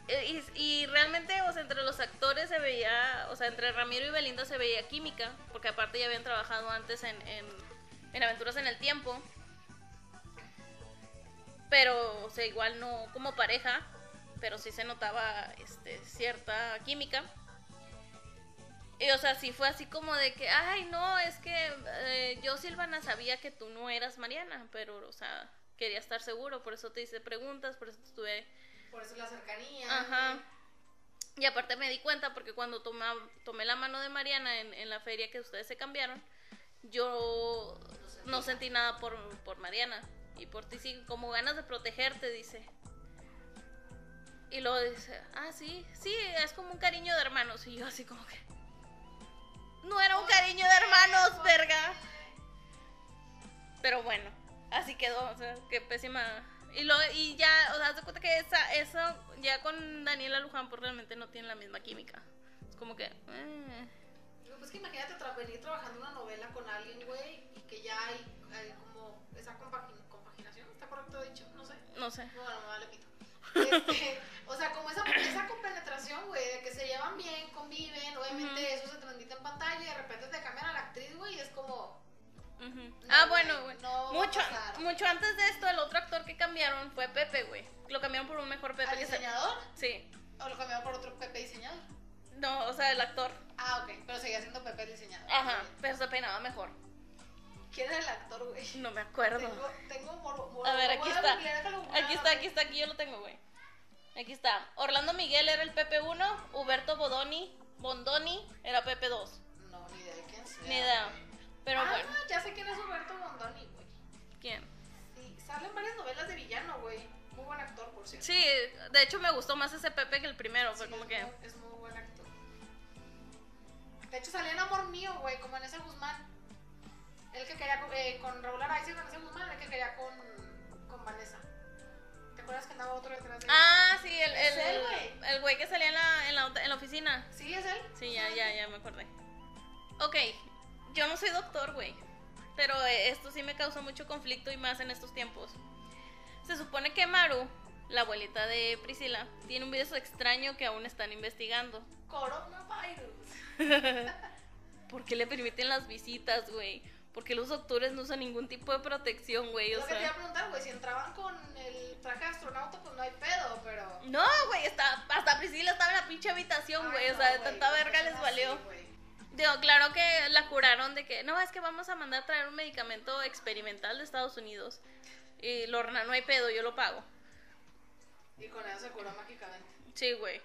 Eh, Y, y realmente, o sea, entre los actores se veía, o sea, entre Ramiro y Belinda se veía química, porque aparte ya habían trabajado antes en, en, en Aventuras en el Tiempo. Pero, o sea, igual no como pareja, pero sí se notaba este, cierta química. Y, o sea, sí fue así como de que, ay, no, es que eh, yo, Silvana, sabía que tú no eras Mariana, pero, o sea, quería estar seguro, por eso te hice preguntas, por eso te estuve... Por eso la cercanía. Ajá. Y aparte me di cuenta porque cuando toma, tomé la mano de Mariana en, en la feria que ustedes se cambiaron, yo no sentí nada por, por Mariana. Y por ti sí, como ganas de protegerte, dice. Y luego dice, ah, sí, sí, es como un cariño de hermanos. Y yo así como que... No era un cariño de hermanos, verga. Pero bueno, así quedó, o sea, qué pésima. Y, lo, y ya, o sea, de cuenta que esa, eso ya con Daniela Luján pues realmente no tiene la misma química. Es como que... eh, Pues que imagínate tra- venir trabajando una novela con alguien, güey, y que ya hay, como esa compagin- compaginación, ¿está correcto dicho? No sé. no sé. No, bueno, me vale pito. <laughs> Este, o sea, como esa, esa compenetración, güey, de que se llevan bien, conviven, obviamente eso se transmite en pantalla y de repente te cambian a la actriz, güey, y es como... No, ah, bueno, güey. no mucho, mucho antes de esto, el otro actor que cambiaron fue Pepe, güey. Lo cambiaron por un mejor Pepe ¿Al diseñador? Sí. ¿O lo cambiaron por otro Pepe diseñador? No, o sea, el actor. Ah, ok, pero seguía siendo Pepe el diseñador. Ajá, pero se peinaba mejor. ¿Quién era el actor, güey? No me acuerdo. Tengo, tengo morbo. A ver, aquí está. Aquí está, aquí está, aquí yo lo tengo, güey. Aquí está. Orlando Miguel era el PP1, Huberto Bodoni, Bondoni era PP2. No, ni idea de quién sea. Ni idea. Pero ah, bueno, ya sé quién es Roberto Bondoni, güey. ¿quién? Sí, salen varias novelas de villano, güey. Muy buen actor, por cierto. Sí, de hecho me gustó más ese Pepe que el primero, fue Sí, como es que... muy- es muy buen actor. De hecho, salía en Amor Mío, güey, como en ese Guzmán. El que quería con, eh, con Raúl Araiza y Vanessa Guzmán, el que quería con, con Vanessa. ¿Te acuerdas que andaba otro detrás de él? Ah, sí, el, Es el, él, güey. el güey que salía en la, en, la, en la oficina. Sí, es él. Sí, ya, ya, ya me acordé. Ok, yo no soy doctor, güey. Pero eh, esto sí me causó mucho conflicto y más en estos tiempos. Se supone que Maru, la abuelita de Priscila, tiene un virus extraño que aún están investigando. Coronavirus. <laughs> ¿Por qué le permiten las visitas, güey? Porque los doctores no usan ningún tipo de protección, güey. O Lo que te iba a preguntar, güey, si entraban con el traje de astronauta, pues no hay pedo, pero. No, güey, está, hasta Priscila estaba en la pinche habitación, güey. O sea, de tanta verga les valió. así. Digo, claro que la curaron de que no, es que vamos a mandar a traer un medicamento experimental de Estados Unidos. Y Lorna, no hay pedo, yo lo pago. Y con eso se curó mágicamente. Sí, güey.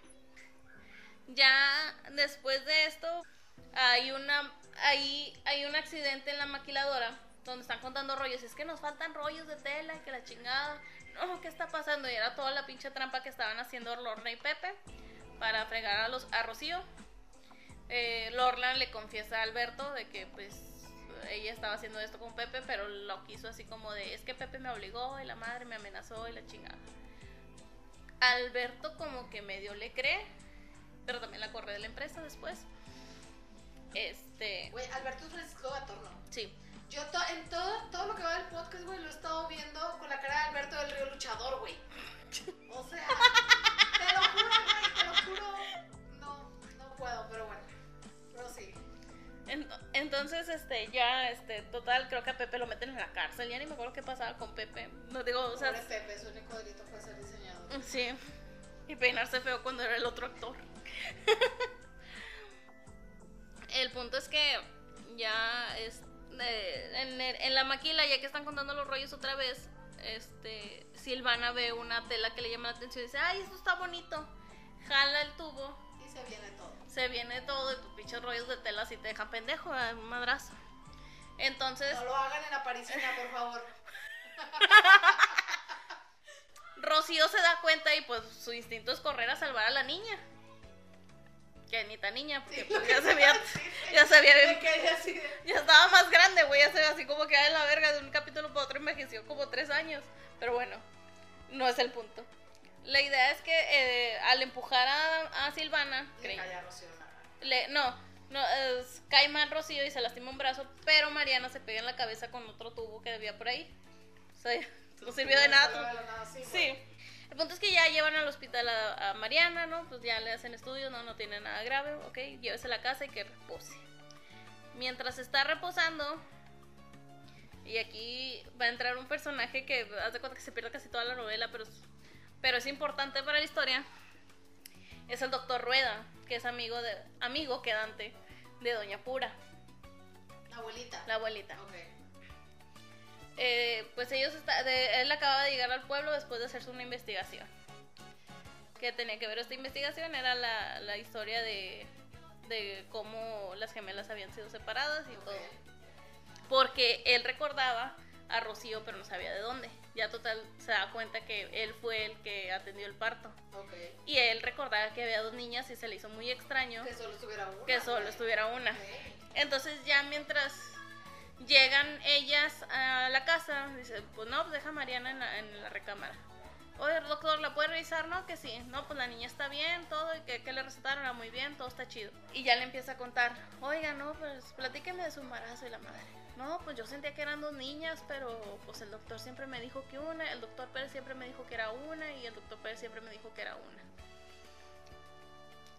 Ya después de esto, hay una ahí hay un accidente en la maquiladora donde están contando rollos. Es que nos faltan rollos de tela y que la chingada. No, ¿qué está pasando? Y era toda la pinche trampa que estaban haciendo Lorna y Pepe para fregar a los a Rocío. Eh, Lorna le confiesa a Alberto de que pues ella estaba haciendo esto con Pepe, pero lo quiso así como de es que Pepe me obligó y la madre me amenazó y la chingada. Alberto como que medio le cree, pero también la corre de la empresa después. Este, Güey, Alberto Francisco Gatorno. sí. Yo to- en todo, todo lo que va del podcast, güey, lo he estado viendo con la cara de Alberto del Río Luchador, güey. O sea, te lo juro, güey, te lo juro. No, no puedo, pero bueno. Pero sí. En- Entonces, este, ya, este, total, creo que a Pepe lo meten en la cárcel. Ya ni me acuerdo qué pasaba con Pepe. No digo, o sea, Pobre Pepe, su único delito fue ser diseñador. sí. Y peinarse feo cuando era el otro actor. <laughs> el punto es que ya es eh, en, en la maquila, ya que están contando los rollos otra vez, este, Silvana ve una tela que le llama la atención y dice, ay, esto está bonito. Jala el tubo Y se viene todo. se viene todo y tus pinches rollos de tela así te dejan pendejo, un madrazo. Entonces, No lo hagan en la parisina, por favor. <laughs> Rocío se da cuenta y pues su instinto es correr a salvar a la niña. Que ni tan niña, porque Sí, pues, ya se <laughs> sí. ya se de. ya estaba más grande, güey, ya se ve así como que en la verga de un capítulo para otro envejeció como tres años. Pero bueno, no es el punto. La idea es que eh, al empujar a, a Silvana, Le calla a Rocío. Le, no, no es- cae mal Rocío y se lastima un brazo, pero Mariana se pega en la cabeza con otro tubo que había por ahí. O sea, <laughs> no sirvió de nada. De nada, sí, Sí. El punto es que ya llevan al hospital a, a Mariana, ¿no? Pues ya le hacen estudios, no, no tiene nada grave, ok. Llévese a la casa y que repose. Mientras está reposando Y aquí va a entrar un personaje que haz de cuenta que se pierde casi toda la novela, pero es, pero es importante para la historia. Es el doctor Rueda, que es amigo de amigo quedante de Doña Pura, La abuelita. la abuelita. Ok. Eh, pues ellos está, de- él acaba de llegar al pueblo después de hacerse una investigación. Que tenía que ver esta investigación era la, la historia de, de cómo las gemelas habían sido separadas y todo. Porque él recordaba a Rocío, pero no sabía de dónde. Ya total se da cuenta que él fue el que atendió el parto. Ok. Y él recordaba que había dos niñas y se le hizo muy extraño Que solo estuviera una. que solo estuviera una. Entonces ya mientras llegan ellas a la casa, dice, pues no, pues deja a Mariana en la, en la recámara. Oye, doctor, ¿la puede revisar? No, que sí. No, pues la niña está bien, todo, y que, que le recetaron, ah, muy bien, todo está chido. Y ya le empieza a contar, oiga, no, pues platíqueme de su embarazo y la madre. No, pues yo sentía que eran dos niñas, pero pues el doctor siempre me dijo que una, el doctor Pérez siempre me dijo que era una, y el doctor Pérez siempre me dijo que era una.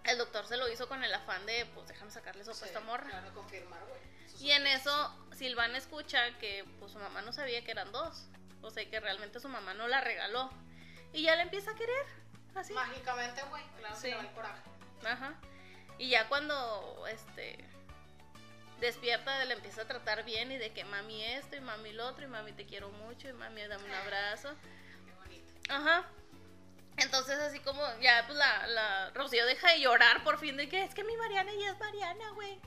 El doctor se lo hizo con el afán de, pues déjame sacarle sopa a Sí, esta morra. Claro, confirmar, güey. Y en es- eso Silvana escucha que pues su mamá no sabía que eran dos. O sea, que realmente su mamá no la regaló. Y ya la empieza a querer. Así. Mágicamente, güey. Claro, Sí. se le va el coraje. Ajá. Y ya cuando este despierta le empieza a tratar bien y de que mami esto y mami lo otro y mami te quiero mucho y mami dame un abrazo. Qué bonito. Ajá. Entonces así como ya pues la, la Rocío deja de llorar por fin de que es que mi Mariana ya es Mariana, güey.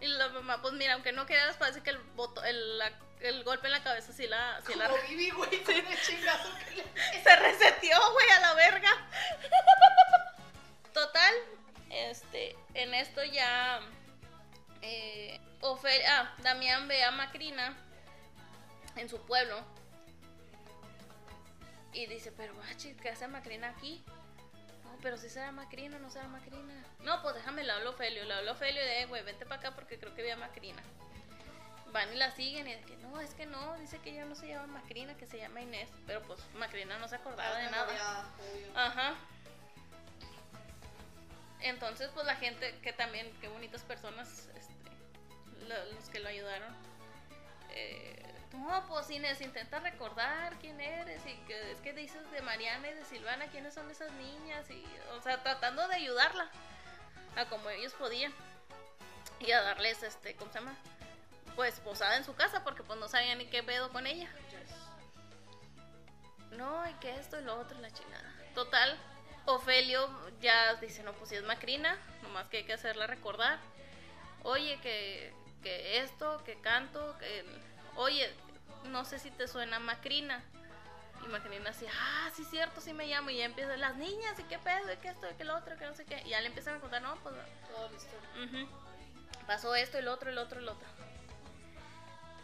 Y la mamá, pues mira, aunque no quieras, parece que el, boto- el, la- el golpe en la cabeza sí la, sí la Como Vivi, güey, <laughs> con el chingazo que le <laughs> se reseteó, güey, a la verga. <laughs> Total, este, en esto ya eh, Ofe- ah, Damián ve a Macrina en su pueblo y dice, pero bachi, ¿qué hace Macrina aquí? Pero si será Macrina, no será Macrina. No, pues déjame, le hablo a Ofelio, le hablo y de, "Eh, güey, vente para acá porque creo que vi a Macrina. Van y la siguen y de que no, es que no, dice que ella no se llama Macrina, que se llama Inés, pero pues Macrina no se acordaba de nada. Memoria, obvio. Ajá. Entonces, pues la gente, que también, qué bonitas personas, este, lo- los que lo ayudaron. Eh, no, pues Inés, intenta recordar quién eres y que es que dices de Mariana y de Silvana, quiénes son esas niñas y, o sea, tratando de ayudarla a como ellos podían y a darles, este, ¿cómo se llama? Pues posada en su casa porque pues no sabían ni qué pedo con ella. No, y que esto y lo otro la chingada. Total, Ofelio ya dice, no, pues si es Macrina, nomás que hay que hacerla recordar. Oye, que, que esto, que canto, que... Oye, no sé si te suena Macrina. Y Macrina así, ah, sí, cierto, sí me llamo. Y ya empiezan las niñas, y qué pedo, y que esto, y que lo otro, que no sé qué. Y ya le empiezan a contar, no, pues historia. Ujú. Pasó esto, el otro, el otro, el otro.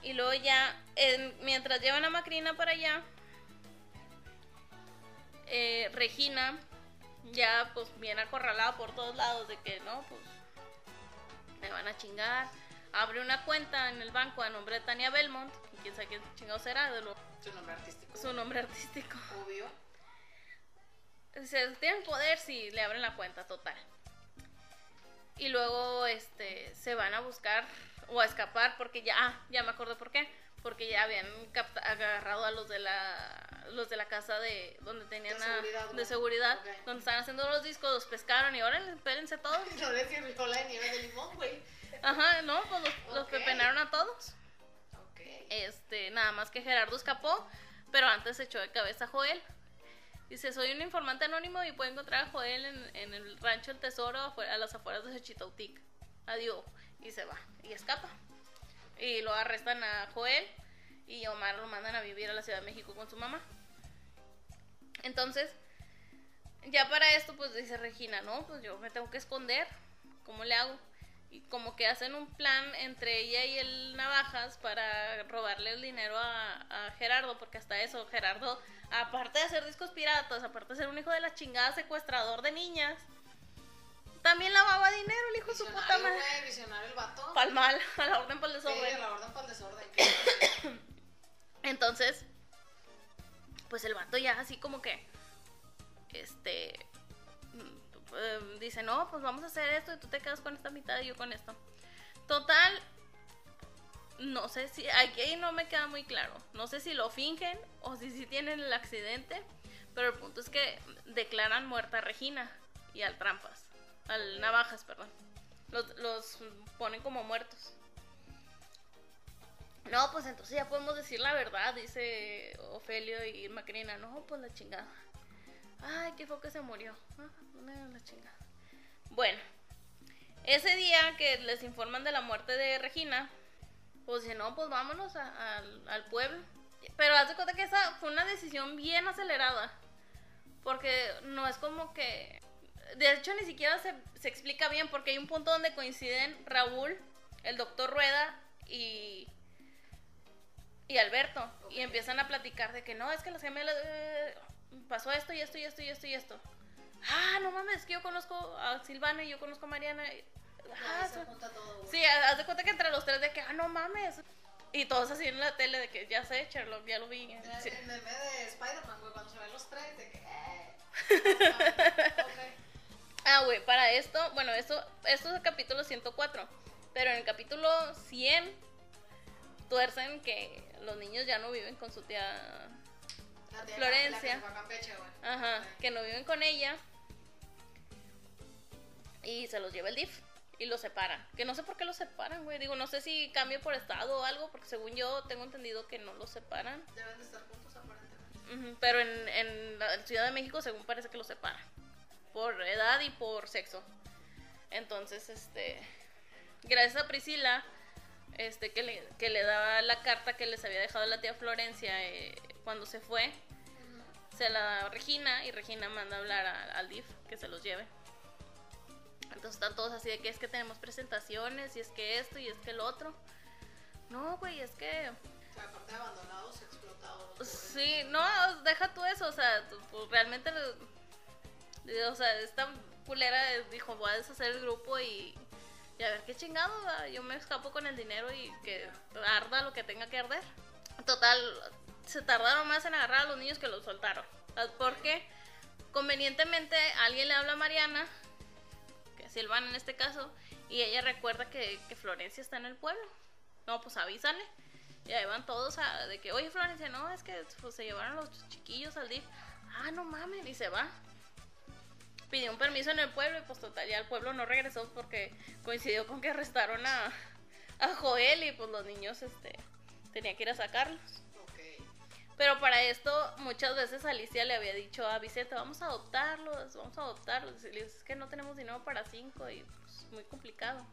Y luego ya, en- mientras llevan a Macrina para allá, eh, Regina ya pues bien acorralada por todos lados de que no, pues me van a chingar. Abre una cuenta en el banco a nombre de Tania Belmont, quién sabe quién chingado será, de lo- Su nombre artístico. su nombre artístico. Obvio. Se tienen poder si le abren la cuenta total. Y luego este se van a buscar o a escapar porque ya ah, ya me acuerdo por qué, porque ya habían capta- agarrado a los de la los de la casa de donde tenían De a- seguridad, de güey. seguridad, donde estaban haciendo los discos, los pescaron y ahora espérense todos. <laughs> No le sirve la nieve de limón, güey. Ajá, no, pues los, los Ok. pepenaron a todos. Este, nada más que Gerardo escapó, pero antes se echó de cabeza a Joel. Dice, soy un informante anónimo y puedo encontrar a Joel en, el rancho El Tesoro a las afueras de Xochitautic. Adiós. Y se va. Y escapa. Y lo arrestan a Joel y Omar lo mandan a vivir a la Ciudad de México con su mamá. Entonces, ya para esto, pues dice Regina, no, pues yo me tengo que esconder. ¿Cómo le hago? Y como que hacen un plan entre ella y el Navajas para robarle el dinero a, a Gerardo, porque hasta eso, Gerardo, aparte de hacer discos piratas, aparte de ser un hijo de la chingada secuestrador de niñas, también lavaba dinero el hijo de su puta madre. visionario el vato. Pal mal, <laughs> a la orden para el Sí, desorden. la orden para el desorden. <coughs> Entonces, pues el vato ya así como que, este, eh, dice, no, pues vamos a hacer esto y tú te quedas con esta mitad y yo con esto. Total, no sé si, aquí no me queda muy claro, no sé si lo fingen o si sí tienen el accidente, pero el punto es que declaran muerta a Regina y al Trampas, al Navajas, perdón. Los, los ponen como muertos. No, pues entonces ya podemos decir la verdad, dice Ofelio y Macrina. No, pues la chingada. Ay, qué fue que se murió. Ah, la chingada. Bueno, ese día que les informan de la muerte de Regina, pues si no, pues vámonos a- al, al pueblo. Pero haz de cuenta que esa fue una decisión bien acelerada. Porque no es como que. De hecho, ni siquiera se, se explica bien, porque hay un punto donde coinciden Raúl, el doctor Rueda y. y Alberto. Y empiezan a platicar de que no, es que las gemelas. eh, pasó esto y esto y esto y esto y esto. Ah, no mames, es que yo conozco a Silvana y yo conozco a Mariana. Ah, se todo. Sí, haz de cuenta que entre los tres de que, ah, no mames. Y todos así en la tele de que ya sé, Sherlock, ya lo vi. En Sí. el meme de Spider-Man, güey, cuando se ven los tres, de que. Eh. ok. <laughs> Ah, güey, para esto, bueno, esto, esto es el capítulo 104. Pero en el capítulo 100 tuercen que los niños ya no viven con su tía. La Florencia. la que a Campeche. Ajá, que no viven con ella. Y se los lleva el DIF. Y los separan. Que no sé por qué los separan, güey. Digo, no sé si cambia por estado o algo. Porque según yo tengo entendido que no los separan. Deben de estar juntos, aparentemente. Pero en, en la Ciudad de México, según parece que los separan. Por edad y por sexo. Entonces, este. Gracias a Priscila, este, que le, que le daba la carta que les había dejado la tía Florencia eh, cuando se fue. Se la da a Regina y Regina manda a hablar al DIF que se los lleve. Entonces están todos así de que es que tenemos presentaciones y es que esto y es que el otro. No, güey, es que O sea, aparte de abandonados, explotados. pobres. Sí, no, deja tú eso, o sea, pues, realmente, eh, o sea, esta culera dijo, voy a deshacer el grupo y, y a ver qué chingado, va, yo me escapo con el dinero y que arda lo que tenga que arder. Total, se tardaron más en agarrar a los niños que los soltaron, porque convenientemente alguien le habla a Mariana, que es Silvana en este caso, y ella recuerda que, que Florencia está en el pueblo. No, pues avísale. Y ahí van todos a, de que, oye Florencia, no, es que pues, se llevaron los chiquillos al DIF. Ah, no mames, y se va. Pidió un permiso en el pueblo y pues total, ya el pueblo no regresó porque coincidió con que arrestaron a, a Joel y pues los niños este, tenían que ir a sacarlos. Pero para esto muchas veces Alicia le había dicho a Vicente, vamos a adoptarlos, vamos a adoptarlos. Y le dice, es que no tenemos dinero para cinco y pues muy complicado.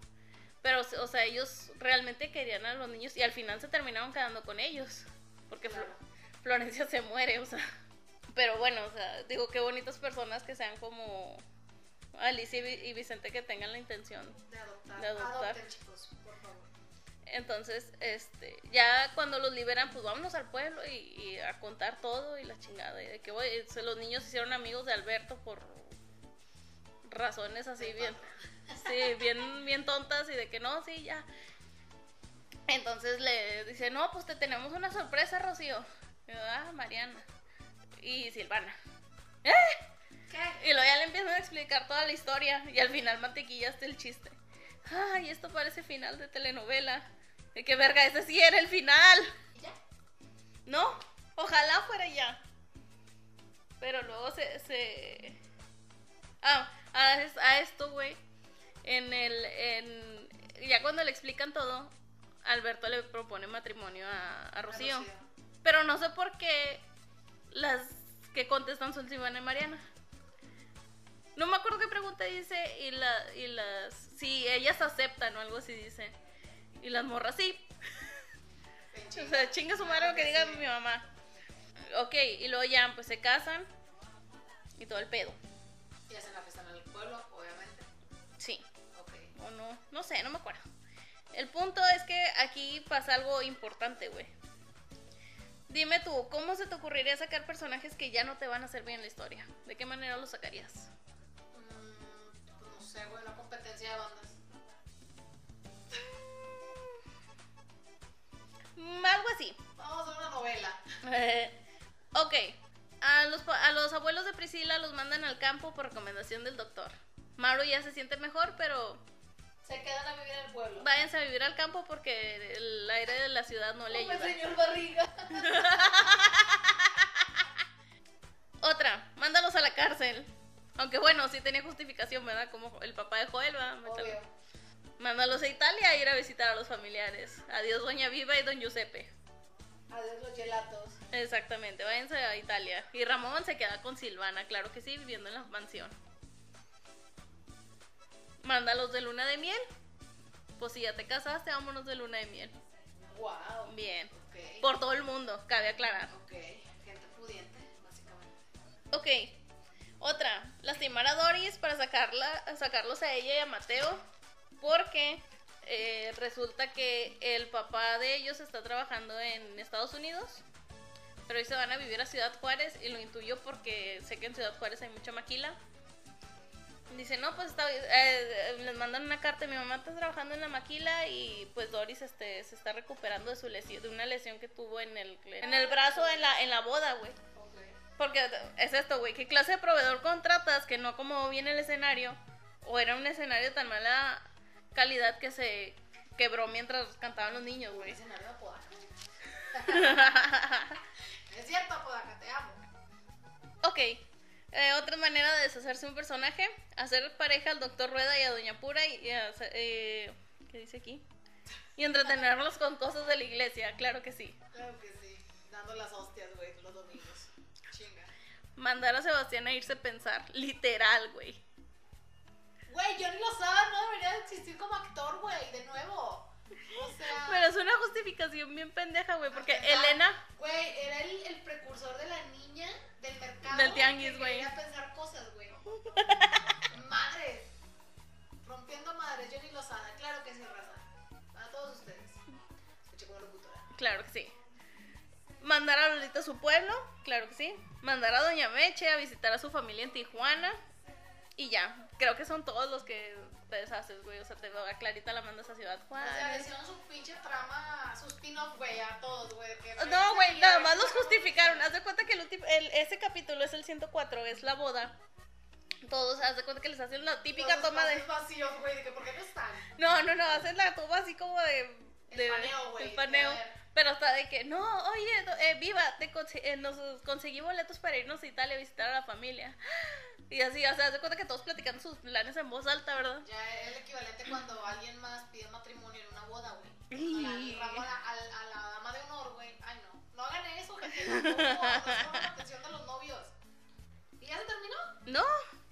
Pero, o sea, ellos realmente querían a los niños y al final se terminaron quedando con ellos. Porque. Florencia se muere, o sea. Pero bueno, o sea, digo, qué bonitas personas que sean como Alicia y Vi- y Vicente que tengan la intención De adoptar. De adoptar. Adopten, chicos, por favor. Entonces, este, ya cuando los liberan, pues vámonos al pueblo y, y a contar todo y la chingada. Y de que se- los niños se hicieron amigos de Alberto por razones así bien, sí, bien, bien tontas y de que no, sí, ya. Entonces le dice, no, pues te tenemos una sorpresa, Rocío. Y yo, ah, Mariana. Y Silvana. ¿Eh? ¿Qué? Y luego ya le empiezan a explicar toda la historia y al final mantequillaste el chiste. Ay, esto parece final de telenovela. De que verga, ese sí era el final. ¿Y ya? No, ojalá fuera ya. Pero luego se... se... Ah, a, a esto, güey. En el... En... Ya cuando le explican todo, Alberto le propone matrimonio a, a Rocío. Rocío. Pero no sé por qué las que contestan son Silvana y Mariana. No me acuerdo qué pregunta dice y, la, y las... Si ellas aceptan o algo así dice. Y las morras sí. <laughs> O sea, chinga su madre lo que diga mi mamá. Ok, y luego ya pues se casan y todo el pedo. Y hacen la fiesta en el pueblo, obviamente. Sí, Ok. o no, no sé, no me acuerdo. El punto es que aquí pasa algo importante, güey. Dime tú, ¿cómo se te ocurriría sacar personajes que ya no te van a hacer bien la historia? ¿De qué manera los sacarías? Mm, pues no sé, güey, una competencia de bandas. Mm, algo así. Vamos a hacer una novela. <laughs> ok, a los, a los abuelos de Priscila los mandan al campo por recomendación del doctor. Mauro ya se siente mejor, pero Se quedan a vivir el pueblo. Váyanse a vivir al campo porque el aire de la ciudad no le ayuda. señor barriga. <laughs> Otra, mándalos a la cárcel. Aunque bueno, sí tenía justificación, ¿verdad? Como el papá de Joel, ¿verdad? Obvio. Mándalos a Italia a ir a visitar a los familiares. Adiós, Doña Viva y Don Giuseppe. Adiós los gelatos. Exactamente, váyanse a Italia. Y Ramón se queda con Silvana, claro que sí, viviendo en la mansión. Mándalos de luna de miel. Pues si ya te casaste, vámonos de luna de miel. Wow. Bien. Por todo el mundo, cabe aclarar. Ok. Gente pudiente, básicamente. Ok. Otra, lastimar a Doris para sacarla, sacarlos a ella y a Mateo. Porque eh, resulta que el papá de ellos está trabajando en Estados Unidos. Pero hoy se van a vivir a Ciudad Juárez y lo intuyo porque sé que en Ciudad Juárez hay mucha maquila. Dice, no, pues está, eh, les mandan una carta, mi mamá está trabajando en la maquila y pues Doris este, se está recuperando de su lesión, de una lesión que tuvo en el, en el brazo en la, en la boda, güey. Porque es esto, güey. ¿Qué clase de proveedor contratas que no como viene el escenario? O era un escenario de tan mala calidad que se quebró mientras cantaban los niños, güey. Escenario de Apodaca. es cierto, Apodaca, te amo. Ok. Eh, otra manera de deshacerse un personaje. Hacer pareja al doctor Rueda y a Doña Pura y, y eh, ¿Qué dice aquí? Y entretenerlos con cosas de la iglesia, claro que sí. Claro que sí. Dando las hostias, güey, los domingos. Chinga. Mandar a Sebastián a irse a pensar. Literal, güey. Güey, Johnny Lozada no debería de existir como actor, güey, de nuevo. O sea. Pero es una justificación bien pendeja, güey. Porque. Elena Güey, era el, el su pueblo, claro que sí. Mandar a Doña Meche a visitar a su familia en Tijuana. Y ya, creo que son todos los que te deshaces, güey. O sea, te a Clarita la mandas a Ciudad O sea, Juárez. hicieron su pinche trama, su spin-off, güey, a todos, güey. No, güey, nada más los justificaron. Haz de cuenta que el, último- el- ese capítulo es el 104, es la boda. Todos, haz de cuenta que les hacen la típica toma de. vacíos, güey, de que ¿por qué no están? No, no, no, hacen la toma así como de. El de- paneo, güey, el paneo. Pero hasta de que, no, oye, eh, viva, te conse- eh, nos conseguí boletos para irnos a Italia a visitar a la familia. <gasps> Y así, o sea, de cuenta que todos platicando sus planes en voz alta, ¿verdad? Ya es el equivalente cuando alguien más pide matrimonio en una boda, güey. Y- A la, a la, a la- la dama de honor, güey. Ay, no. No hagan eso, gente. No, no, pongan atención de los novios. ¿Y ya se terminó? No,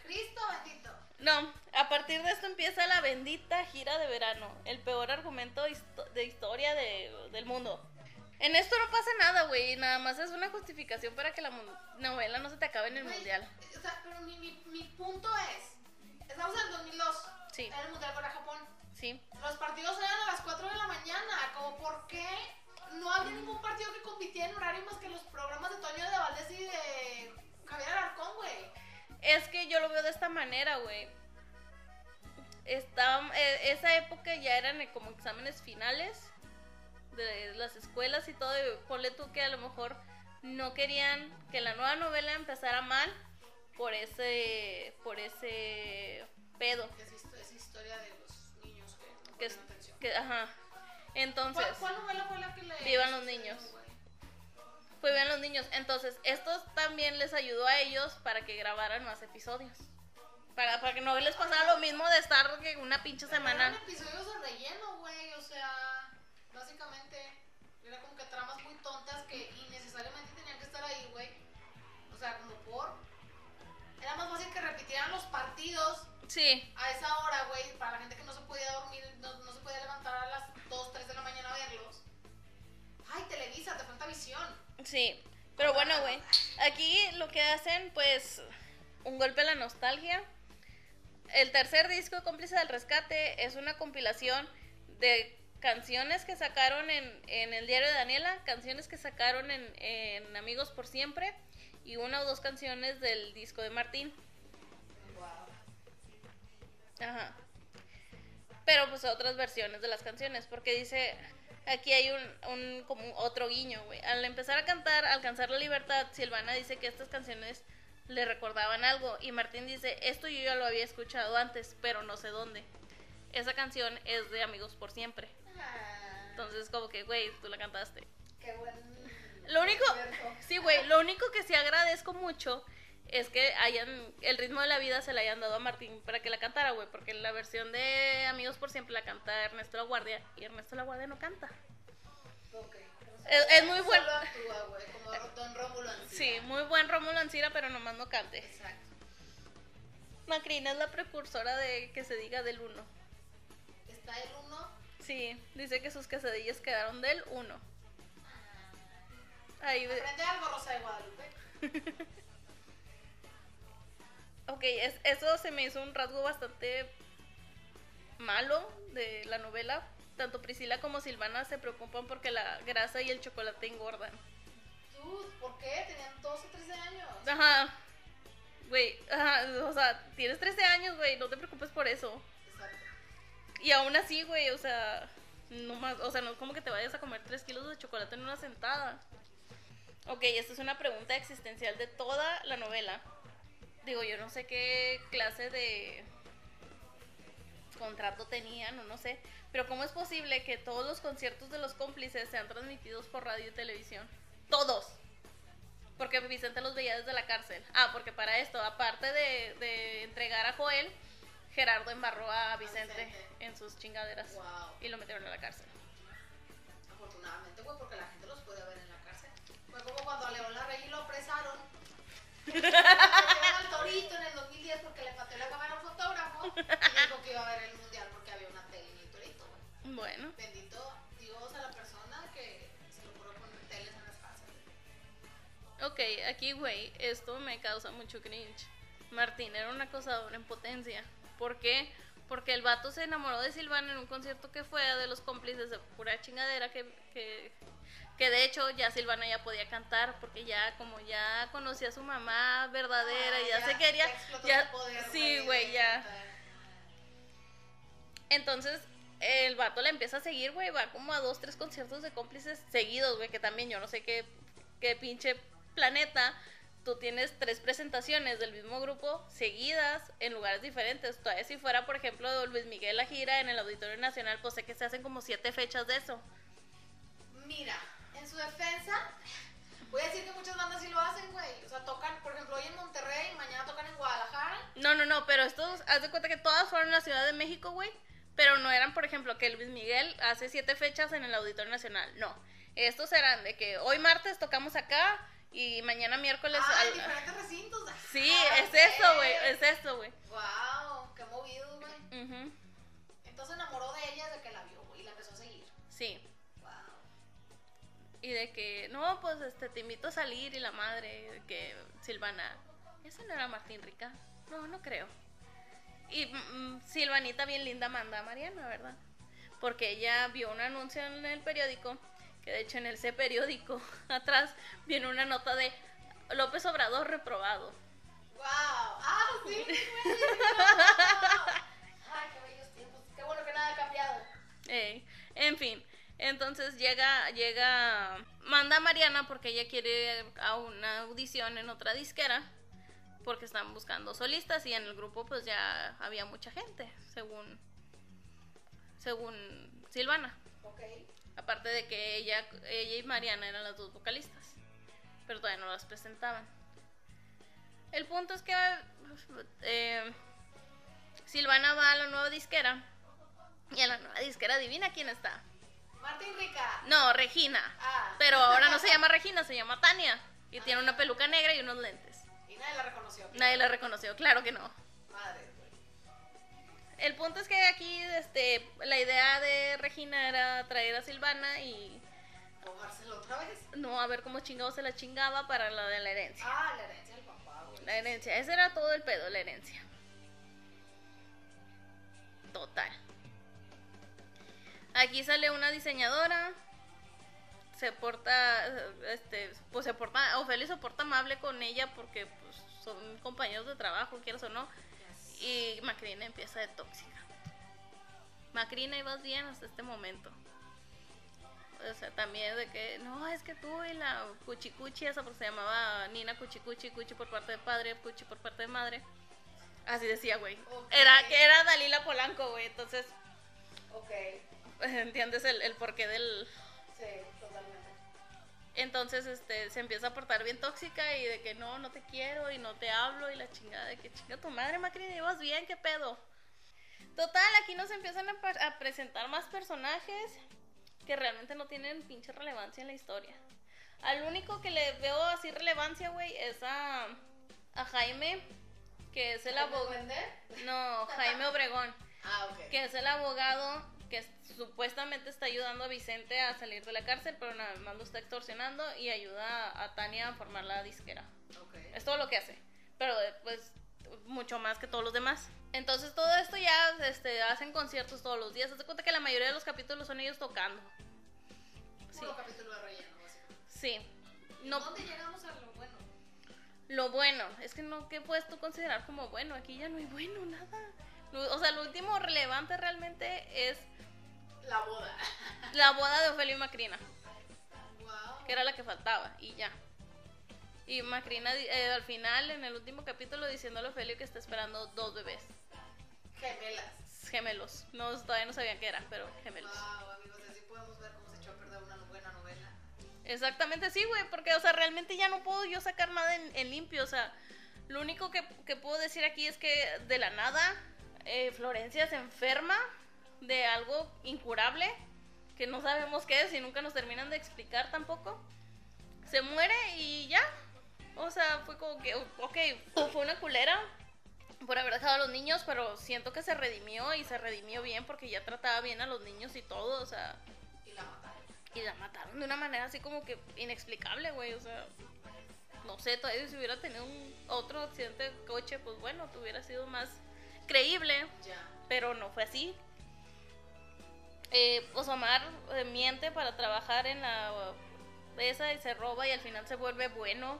Cristo bendito. no. A partir de esto empieza la bendita gira de verano. El peor argumento de historia de- del mundo. En esto no pasa nada, güey. Nada más es una justificación para que la novela no se te acabe en el Güey, mundial. O sea, pero mi, mi, mi punto es: estamos en el 2002. Sí. En el mundial para Japón. Sí. Los partidos eran a las 4 de la mañana. Como, ¿por qué no había ningún partido que compitiera en horario más que los programas de Toño de Valdés y de Javier Alarcón, güey? Es que yo lo veo de esta manera, güey. Estaba, eh, esa época ya eran eh, como exámenes finales de las escuelas y todo. y ponle tú que a lo mejor no querían que la nueva novela empezara mal por ese, por ese pedo. Es, histo- es historia de los niños que no Que, atención. ajá. Entonces, ¿Cuál, cuál novela fue la que le. Vivan los niños. vean los niños. Entonces, esto también les ayudó a ellos para que grabaran más episodios. Para, para que no les pasara lo mismo de estar que una pinche semana. Eran episodios de relleno, güey. O sea, básicamente. Era como que tramas muy tontas que innecesariamente tenían que estar ahí, güey. O sea, como por. Era más fácil que repitieran los partidos Sí, a esa hora, güey, para la gente que no se podía dormir, no, no se podía levantar a las 2, 3 de la mañana a verlos. Ay, Televisa, te falta visión. sí. Pero bueno, güey. Aquí lo que hacen, pues, un golpe a la nostalgia. El tercer disco, Cómplice del Rescate, es una compilación de canciones que sacaron en, en el diario de Daniela, canciones que sacaron en, en Amigos por Siempre y una o dos canciones del disco de Martín. Ajá. Pero pues otras versiones de las canciones, porque dice, aquí hay un, un como otro guiño, güey. Al empezar a cantar, Alcanzar la Libertad, Silvana dice que estas canciones le recordaban algo y Martín dice, esto yo ya lo había escuchado antes, pero no sé dónde. esa canción es de Amigos por Siempre. Entonces, como que, güey, tú la cantaste. qué buen. Lo único, sí, güey, lo único que sí agradezco mucho es que hayan, el ritmo de la vida se la hayan dado a Martín para que la cantara, güey, porque la versión de Amigos por Siempre la canta Ernesto La Guardia y Ernesto La Guardia no canta. Es- es muy buen- Solo actúa, güey, como Don Rómulo Ancira. Sí, muy buen Rómulo Ancira, pero nomás no cante. Exacto. Macrina es la precursora de que se diga del 1. Está el uno. Sí, dice que sus quesadillas quedaron del 1. Ahí, ve- Aprende algo, Rosa de Guadalupe. <laughs> ok, es- eso se me hizo un rasgo bastante malo de la novela. Tanto Priscila como Silvana se preocupan porque la grasa y el chocolate engordan. Tú, ¿por qué? Tenían 12, 13 años. Ajá. Güey, ajá, o sea, tienes 13 años, güey, no te preocupes por eso. Y aún así, güey, o sea, no más, o sea, no es como que te vayas a comer 3 kilos de chocolate en una sentada. Ok, esta es una pregunta existencial de toda la novela. Digo, yo no sé qué clase de contrato tenían o no sé, pero ¿cómo es posible que todos los conciertos de los cómplices sean transmitidos por radio y televisión? Todos. Porque Vicente los veía desde la cárcel. Ah, porque para esto, aparte de entregar a Joel, Gerardo embarró a Vicente Vicente. en sus chingaderas Wow. y lo metieron a la cárcel. Afortunadamente, güey, porque la gente los puede ver en la cárcel. Fue como cuando a León Larregui lo apresaron. Al torito en el 2010 porque le pateó la cámara a un fotógrafo y dijo que iba a ver el mundial porque había una tele en el torito, güey. Bueno, Bendito Dios a la persona que se le ocurrió poner teles en las cárceles. ok, aquí, güey, esto me causa mucho cringe. Martín era un acosador en potencia. ¿Por qué? Porque el vato se enamoró de Silvana en un concierto que fue de los cómplices de pura chingadera que, que, que de hecho ya Silvana ya podía cantar porque ya como ya conocía a su mamá verdadera y ya, Ah, se quería ya poder, sí güey ya cantar. Entonces, el vato la empieza a seguir, güey. Va como a dos, tres conciertos de cómplices seguidos, güey. Que también yo no sé qué, qué pinche planeta. Tú tienes tres presentaciones del mismo grupo seguidas en lugares diferentes. Todavía si fuera, por ejemplo, Luis Miguel la gira en el Auditorio Nacional, pues sé que se hacen como siete fechas de eso. Mira, en su defensa, voy a decir que muchas bandas sí lo hacen, güey. O sea, tocan, por ejemplo, hoy en Monterrey, mañana tocan en Guadalajara. No, no, no, pero estos, haz de cuenta que todas fueron en la Ciudad de México, güey. Pero no eran, por ejemplo, que Luis Miguel hace siete fechas en el Auditorio Nacional. No. Estos eran de que hoy martes tocamos acá y mañana miércoles. Ah, al- en diferentes recintos. Sí, Ah, es eso, ok. güey, es eso, güey. Wow, qué movido, güey. Ujú, Entonces enamoró de ella desde que la vio, güey, y la empezó a seguir. Sí. Wow. Y de que, no, pues este, te invito a salir y la madre, de que Silvana, ¿ese no era Martín Rica? No, no creo. Y mm, Silvanita bien linda manda a Mariana, ¿verdad? Porque ella vio un anuncio en el periódico, que de hecho en ese periódico <laughs> atrás viene una nota de López Obrador reprobado. Wow. Ah, sí. <laughs> Ay, qué bellos tiempos. Qué bueno que nada ha cambiado. En fin, entonces llega, llega, manda a Mariana porque ella quiere ir a una audición en otra disquera, porque están buscando solistas y en el grupo pues ya había mucha gente, según, según Silvana. Ok. Aparte de que ella, ella y Mariana eran las dos vocalistas, pero todavía no las presentaban. El punto es que eh, Silvana va a la nueva disquera y en la nueva disquera adivina quién está. Martín Rica. No, Regina. Ah. Pero ahora no se llama Regina, se llama Tania. Y tiene una peluca negra y unos lentes. Y nadie la reconoció. Nadie la reconoció, claro que no. El punto es que aquí este, la idea de Regina era traer a Silvana y otra vez. no a ver cómo chingado se la chingaba para la de la herencia. Ah, la herencia del papá, güey. La herencia, ese era todo el pedo, la herencia. Total. Aquí sale una diseñadora. Se porta, este, pues se porta, Ofelia se porta amable con ella porque pues son compañeros de trabajo, quieras o no. Y Macrina empieza de tóxica. Macrina, ibas bien hasta este momento. O sea, también de que, no, es que tú y la Cuchicuchi, esa porque se llamaba Nina Cuchicuchi, Cuchi por parte de padre, Cuchi por parte de madre. Así decía, güey. Era que era Dalila Polanco, güey. Entonces, Ok, <laughs> ¿Entiendes el, el porqué del...? sí. Entonces, este, se empieza a portar bien tóxica y de que no, no te quiero y no te hablo y la chingada de que chinga tu madre, Macri, ¿llevas bien? ¿Qué pedo? Total, aquí nos empiezan a, a presentar más personajes que realmente no tienen pinche relevancia en la historia. Al único que le veo así relevancia, güey, es a, a Jaime, que es el abogado. No, Jaime Obregón, <laughs> Ah, ok. que es el abogado que supuestamente está ayudando a Vicente a salir de la cárcel, pero nada más lo está extorsionando y ayuda a, Tania a formar la disquera. Ok. Es todo lo que hace. Pero eh, pues mucho más que todos los demás. Entonces todo esto ya este, hacen conciertos todos los días. Haz de cuenta que la mayoría de los capítulos son ellos tocando. Sí. Capítulo de relleno, básicamente. Sí. No, ¿Dónde llegamos a lo bueno? lo bueno, es que no, ¿qué puedes tú considerar como bueno? Aquí ya no hay bueno, nada. O sea, lo último relevante realmente es La boda. la boda de Ofelio y Macrina, Wow. que era la que faltaba, y ya. Y Macrina eh, al final, en el último capítulo, diciéndole a Ofelio que está esperando dos bebés. Gemelas. gemelos. No, todavía no sabían qué eran, pero gemelos. Wow, amigos, así podemos ver cómo se echó a perder una buena novela. Exactamente, sí, güey, porque, o sea, realmente ya no puedo yo sacar nada en, en limpio, o sea, lo único que, que puedo decir aquí es que de la nada eh, Florencia se enferma de algo incurable, que no sabemos qué es y nunca nos terminan de explicar tampoco. Se muere y ya. O sea, fue como que, ok, fue una culera por haber dejado a los niños, pero siento que se redimió y se redimió bien porque ya trataba bien a los niños y todo, o sea, Y la mataron. y la mataron de una manera así como que inexplicable, güey. O sea, no sé, todavía si hubiera tenido un otro accidente de coche, pues bueno, te hubiera sido más creíble, pero no fue así. Eh, pues Omar eh, miente para trabajar en la esa y se roba y al final se vuelve bueno.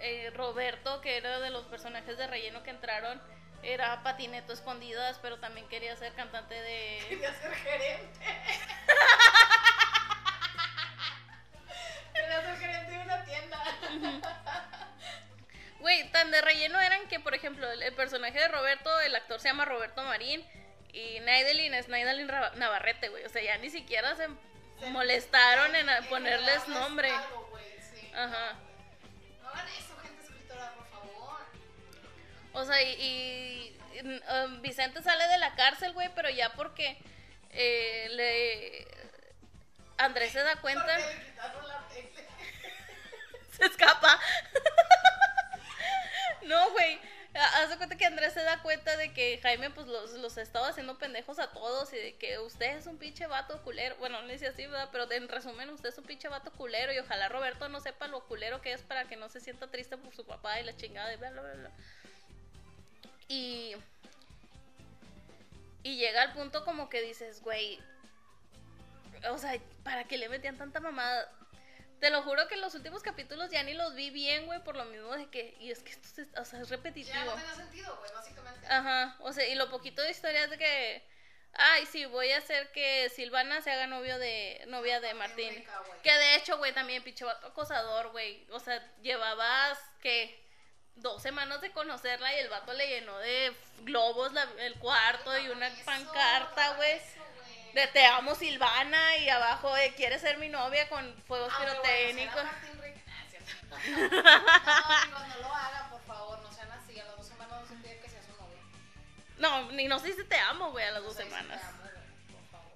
Eh, Roberto, que era de los personajes de relleno que entraron, era patineto escondidas, pero también quería ser cantante de... <laughs> Quería ser gerente. <laughs> Quería ser gerente de una tienda. Güey, tan de relleno eran que, por ejemplo, el, el personaje de Roberto, el actor se llama Roberto Marín y Naidelin es Naidelin Navarrete, güey. O sea, ya ni siquiera se, Se- molestaron en a- ponerles nombre. sí. Ajá. No hagan eso, gente escritora, por favor. O sea, y, y- y, um, Vicente sale de la cárcel, güey, pero ya porque eh, le... Andrés se da cuenta, Porque le quitaron la tele. <laughs> se escapa. No, güey. Ha- Haz de cuenta que Andrés se da cuenta de que Jaime pues los, los estaba haciendo pendejos a todos y de que usted es un pinche vato culero. Bueno, no dice así, ¿verdad? Pero de- en resumen, usted es un pinche vato culero y ojalá Roberto no sepa lo culero que es para que no se sienta triste por su papá y la chingada y bla, bla, bla, bla. Y... Y llega al punto como que dices, güey, o sea, ¿para qué le metían tanta mamada? Te lo juro que en los últimos capítulos ya ni los vi bien, güey, por lo mismo de que, y es que esto es, o sea, es repetitivo. Ya no tenía sentido, güey, básicamente. Ajá, o sea, y lo poquito de historia es de que, ay, sí, voy a hacer que Silvana se haga novio de, novia de Martín. rica. Que de hecho, güey, también pinche vato acosador, güey. O sea, llevabas, ¿qué? Dos semanas de conocerla y el vato le llenó de globos la- el cuarto y una pancarta, güey. De te amo Silvana y abajo de quieres ser mi novia con fuegos bueno, pirotécnicos. Ah, <laughs> es cierto. <laughs> No, amigos, no lo hagan, por favor, no sean así. A las dos semanas no se pide que sea su novia. No, ni no sé si te amo, güey, a las dos O sea, semanas. te amo, por favor.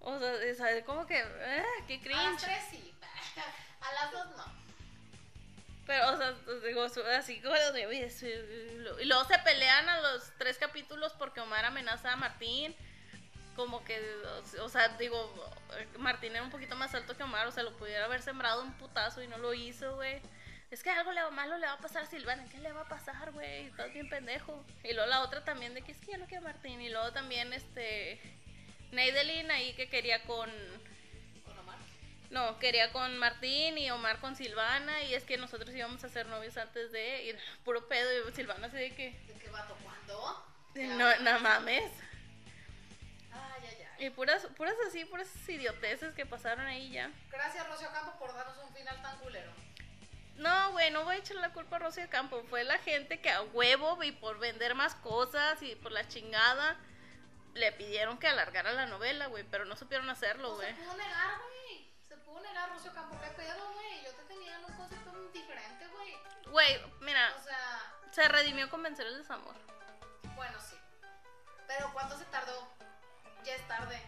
O sea, es como que, eh, qué A las cringe. tres sí. <laughs> A las dos no. Pero, o sea, digo, su- así como y luego se pelean a los tres capítulos porque Omar amenaza a Martín. Como que, o sea, digo, Martín era un poquito más alto que Omar, o sea, lo pudiera haber sembrado un putazo y no lo hizo, güey. Es que algo le- malo le va a pasar a Silvana. ¿Qué le va a pasar, güey? Estás bien pendejo. Y luego la otra también de que es que ya no quiero a Martín. Y luego también, este, Neidelin ahí que quería con, Con Omar. no, quería con Martín y Omar con Silvana y es que nosotros íbamos a ser novios antes de ir. Puro pedo y Silvana así de que... ¿De qué vato? ¿Cuándo? No, no mames. Ay, ay, ay. Y puras, puras así, puras idioteces que pasaron ahí ya. Gracias, Rocío Campo, por darnos un final tan culero. No, güey, no voy a echar la culpa a Rocío Campo. Fue la gente que a huevo y por vender más cosas y por la chingada le pidieron que alargara la novela, güey, pero no supieron hacerlo, güey. se pudo negar, güey. Se pudo negar, Rocío Campo, qué pedo, güey. Yo te tenía un concepto diferente, güey. Güey, mira, O sea, se redimió con vencer el desamor. bueno, sí. Pero ¿cuánto se tardó? Ya es tarde.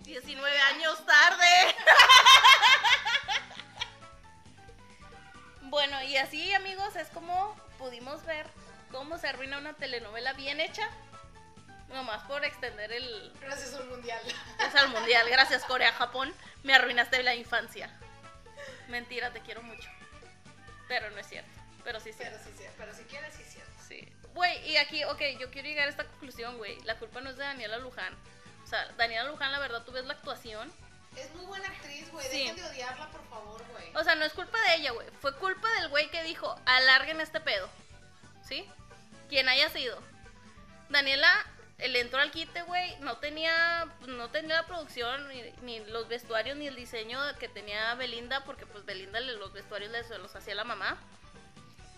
19 años tarde. <laughs> bueno, y así, amigos, es como pudimos ver cómo se arruina una telenovela bien hecha. Nomás por extender el, Gracias al mundial. es al mundial. Gracias, Corea, Japón. Me arruinaste la infancia. Mentira, te quiero mucho. Pero no es cierto. Pero sí es cierto. Pero sí, sí, pero si quieres, sí es cierto. Sí. Güey, y aquí, ok, yo quiero llegar a esta conclusión, güey. La culpa no es de Daniela Luján. O sea, Daniela Luján, la verdad, tú ves la actuación. Es muy buena actriz, güey. Sí. Dejen de odiarla, por favor, güey. O sea, no es culpa de ella, güey. Fue culpa del güey que dijo, alarguen este pedo. ¿Sí? Quien haya sido. Daniela le entró al quite, güey. No tenía, no tenía la producción, ni, ni los vestuarios, ni el diseño que tenía Belinda, porque pues Belinda le- los vestuarios les, los hacía la mamá.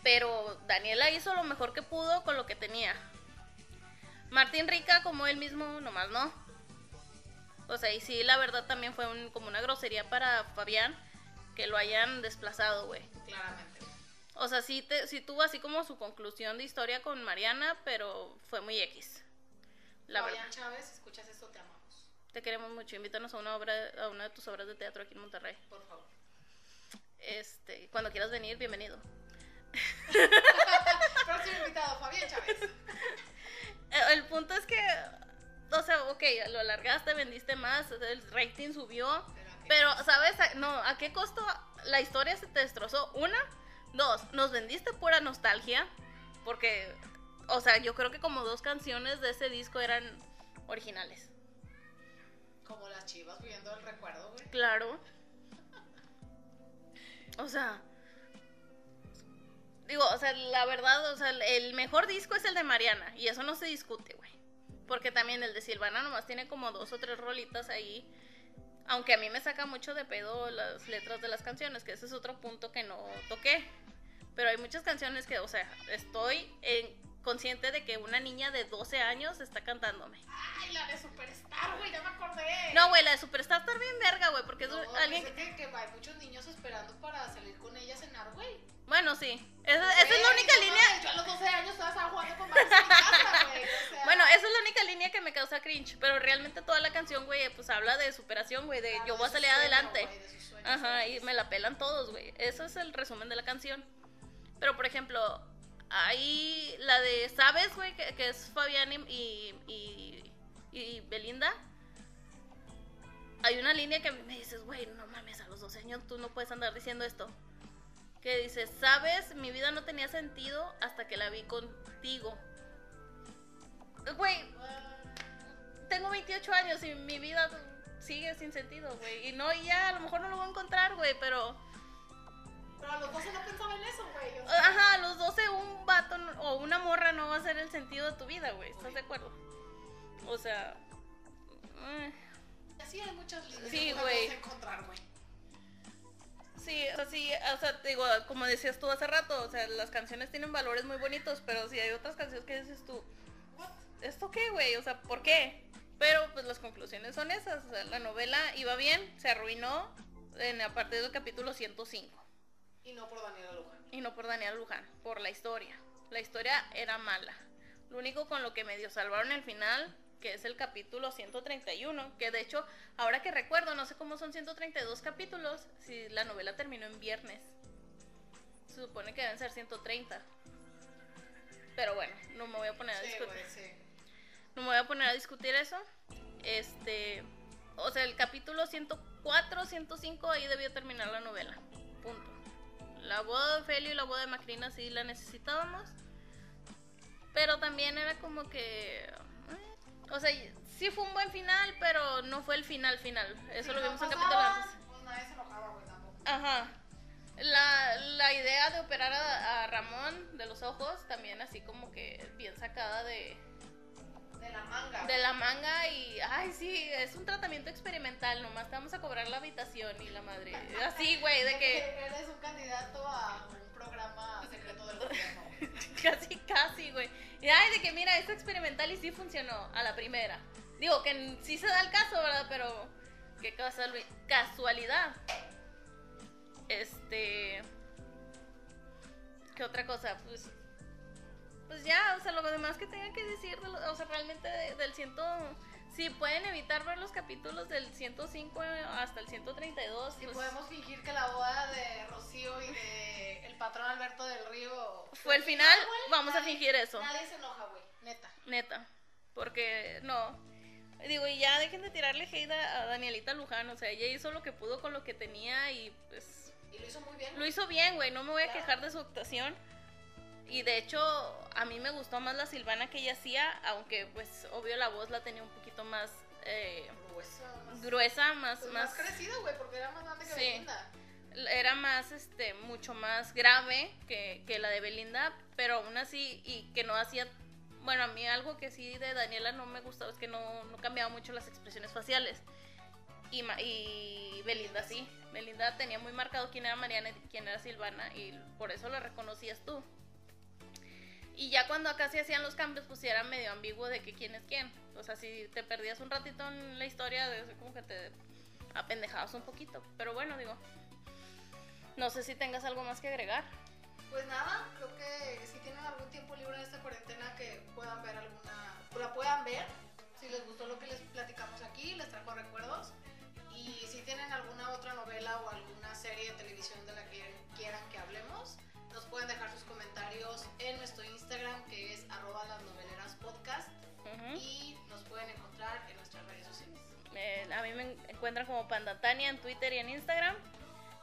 Pero Daniela hizo lo mejor que pudo con lo que tenía. Martín Rica, como él mismo, nomás no. O sea, y sí, la verdad también fue un- como una grosería para Fabián que lo hayan desplazado, güey. Claramente. O sea, sí, te, sí tuvo así como su conclusión de historia con Mariana, pero fue muy X. La Fabián verdad. Chávez, escuchas esto, te amamos. Te queremos mucho. Invítanos a una obra, a una de tus obras de teatro aquí en Monterrey. Por favor. Este, cuando quieras venir, bienvenido. <laughs> Próximo invitado, Fabián Chávez. Eh, El punto es que, o sea, ok, lo alargaste, vendiste más, el rating subió, Pero, ¿a qué pero, ¿sabes? No, ¿a qué costo la historia se te destrozó? Una, dos, nos vendiste pura nostalgia, porque, o sea, yo creo que como dos canciones de ese disco eran originales. Como las chivas viviendo el recuerdo, güey. Claro. O sea. Digo, o sea, la verdad, o sea, el mejor disco es el de Mariana. Y eso no se discute, güey. Porque también el de Silvana nomás tiene como dos o tres rolitas ahí. Aunque a mí me saca mucho de pedo las letras de las canciones, que ese es otro punto que no toqué. Pero hay muchas canciones que, o sea, estoy en- consciente de que una niña de 12 años está cantándome. Ay, la de Superstar, güey, ya me acordé. No, güey, la de Superstar está bien verga, güey, porque es No, alguien pensé que, que hay muchos niños esperando para salir con ella a cenar, güey. Bueno, sí. Esa, esa es la única no línea. Yo a los 12 años estaba jugando con güey. O sea, <laughs> Bueno, esa es la única línea que me causa cringe. Pero realmente toda la canción, güey, pues habla de superación, güey. De claro, yo voy a salir sueño, adelante. güey, de sus sueños, Ajá, y me la pelan todos, güey. Eso es el resumen de la canción. Pero, por ejemplo, hay la de ¿Sabes, güey? Que, es Fabián y, y, y- Belinda. Hay una línea que me dices, güey, no mames, a los 12 años tú no puedes andar diciendo esto. Que dice, ¿sabes? Mi vida no tenía sentido hasta que la vi contigo. Güey, tengo 28 años y mi vida sigue sin sentido, güey. Y no, ya, a lo mejor no lo voy a encontrar, güey, pero... Pero a los 12 no pensaba en eso, güey. o sea, Ajá, a los 12 un vato no- o una morra no va a ser el sentido de tu vida, güey. ¿Estás de acuerdo? O sea... eh, Así hay muchas líneas Sí, güey. encontrar, güey. Sí, o sea, sí, o sea, te digo, como decías tú hace rato, o sea, las canciones tienen valores muy bonitos, pero si hay otras canciones que dices tú, What? ¿esto qué, güey? O sea, ¿por qué? Pero pues las conclusiones son esas, o sea, la novela iba bien, se arruinó en, a partir del capítulo 105. Y no por Daniela Luján. Y no por Daniel Luján, por la historia. La historia era mala. Lo único con lo que medio salvaron el final, que es el capítulo 131, que de hecho, ahora que recuerdo, no sé cómo son 132 capítulos, si la novela terminó en viernes. Se supone que deben ser 130. Pero bueno, no me voy a poner a Sí, discutir. sí. No me voy a poner a discutir eso. Este, o sea, el capítulo 104, 105 ahí debió terminar la novela. Punto. La boda de Ofelio y la boda de Macrina sí la necesitábamos. Pero también era como que eh, o sea, sí fue un buen final, pero no fue el final final. Eso lo no vimos en capítulo antes. Pues nadie se enojaba, güey, tampoco. Ajá. La, la idea de operar a, a Ramón de los ojos también así como que bien sacada de, De la manga. de la manga y, ay, sí, es un tratamiento experimental, nomás te vamos a cobrar la habitación y la madre. Así, güey, de que... Eres un candidato a un programa secreto del gobierno. <laughs> Casi, casi, güey. Y ay, de que mira, es experimental y sí funcionó a la primera. Digo que sí se da el caso, ¿verdad? Pero qué casual- casualidad. Este. ¿Qué otra cosa? Pues. Pues ya, o sea, lo demás que tenga que decir, de o sea, realmente de- del ciento. Si pueden evitar ver los capítulos del 105 hasta el 132, Si pues, podemos fingir que la boda de Rocío y de el patrón Alberto del Río fue el final, güey, vamos a fingir eso. Nadie se enoja, güey, neta. Neta. Porque no. Digo, y ya dejen de tirarle hate a a Danielita Luján. O sea, ella hizo lo que pudo con lo que tenía y pues Y lo hizo muy bien. lo hizo bien, güey. No me voy a Claro. quejar de su actuación. Y de hecho, a mí me gustó más la Silvana que ella hacía, aunque pues obvio la voz la tenía un poquito más eh, Gruesa, más, gruesa, más, pues, más, más crecida, güey, porque era más grande que Sí. Belinda. era más, este, mucho más grave que, que la de Belinda, pero aún así, y que no hacía, bueno, a mí algo que sí de Daniela no me gustaba es que no, no cambiaba mucho las expresiones faciales. Y, Ma- y Belinda sí, Belinda tenía muy marcado quién era Mariana y quién era Silvana, y por eso la reconocías tú. Y ya cuando acá se hacían los cambios, pues sí era medio ambiguo de que quién es quién. O sea, si te perdías un ratito en la historia, como que te apendejabas un poquito. Pero bueno, digo, no sé si tengas algo más que agregar. Pues nada, creo que si tienen encuentran como Pandatania en Twitter y en Instagram.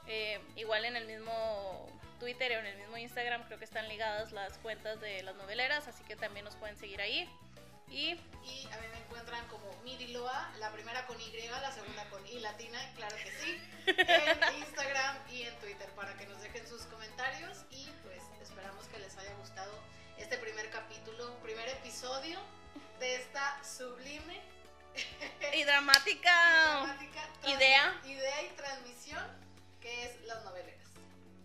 Eh, igual en el mismo Twitter y en el mismo Instagram creo que están ligadas las cuentas de las noveleras, así que también nos pueden seguir ahí. Y Y a mí me encuentran como Miriloa, la primera con Y, la segunda con I latina, claro que sí, en <laughs> Instagram y en Twitter para que nos dejen sus comentarios y pues esperamos que les haya gustado este primer capítulo, primer episodio de esta sublime y dramática dramática trans- idea. idea y transmisión que es las noveleras.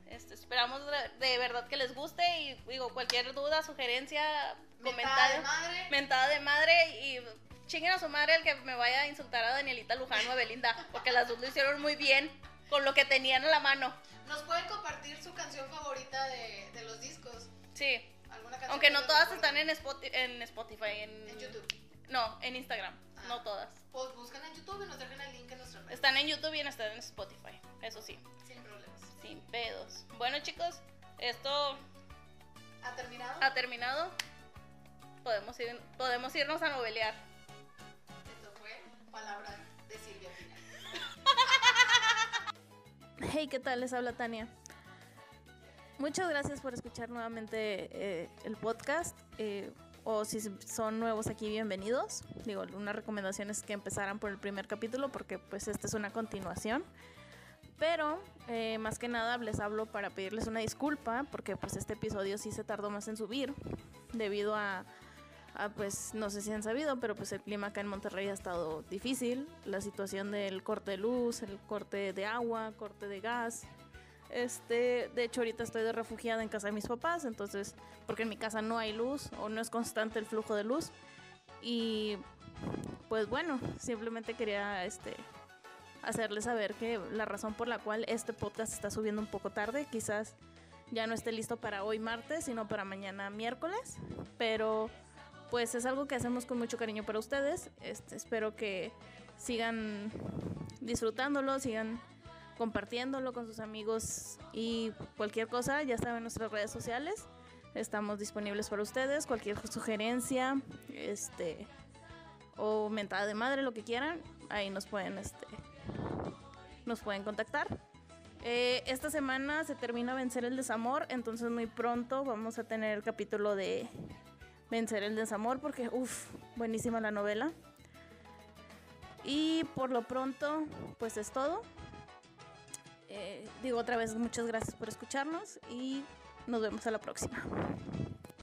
este, esperamos de, verdad que les guste y digo cualquier duda, sugerencia, Mentada de comentario, madre, mentada de madre y chinguen a su madre el que me vaya a insultar a Danielita Luján o a Belinda, porque las dos lo hicieron muy bien con lo que tenían a la mano. nos pueden compartir su canción favorita de, de los discos. Sí, aunque que no todas están en Spotify, en, Spotify, en, en YouTube. No, en Instagram. No todas. Pues buscan en YouTube y nos dejan el link en nuestra red. Están en YouTube y están en Spotify, eso sí, Sin problemas. sin pedos. Bueno chicos, esto ¿Ha terminado? ha terminado. Podemos, ir, podemos irnos a novelear. Esto fue Palabras de Silvia Pinal. <laughs> Hey, ¿qué tal? Les habla Tania. Muchas gracias por escuchar nuevamente eh, el podcast. eh, o si son nuevos aquí, bienvenidos. Digo, una recomendación es que empezaran por el primer capítulo porque pues esta es una continuación. Pero eh, más que nada les hablo para pedirles una disculpa porque pues este episodio sí se tardó más en subir debido a, a, pues no sé si han sabido, pero pues el clima acá en Monterrey ha estado difícil. La situación del corte de luz, el corte de agua, corte de gas. Este, de hecho ahorita estoy de refugiada en casa de mis papás, entonces porque en mi casa no hay luz o no es constante el flujo de luz y pues bueno, simplemente quería este hacerles saber que la razón por la cual este podcast está subiendo un poco tarde, quizás ya no esté listo para hoy martes, sino para mañana miércoles, pero pues es algo que hacemos con mucho cariño para ustedes. Este, espero que sigan disfrutándolo, sigan compartiéndolo con sus amigos y cualquier cosa, ya saben nuestras redes sociales. Estamos disponibles para ustedes, cualquier sugerencia, este o mentada de madre, lo que quieran, ahí nos pueden este nos pueden contactar. Eh, esta semana se termina Vencer el Desamor, entonces muy pronto vamos a tener el capítulo de Vencer el Desamor porque, uff, buenísima la novela. Y por lo pronto, pues es todo. Eh, digo otra vez muchas gracias por escucharnos y nos vemos a la próxima.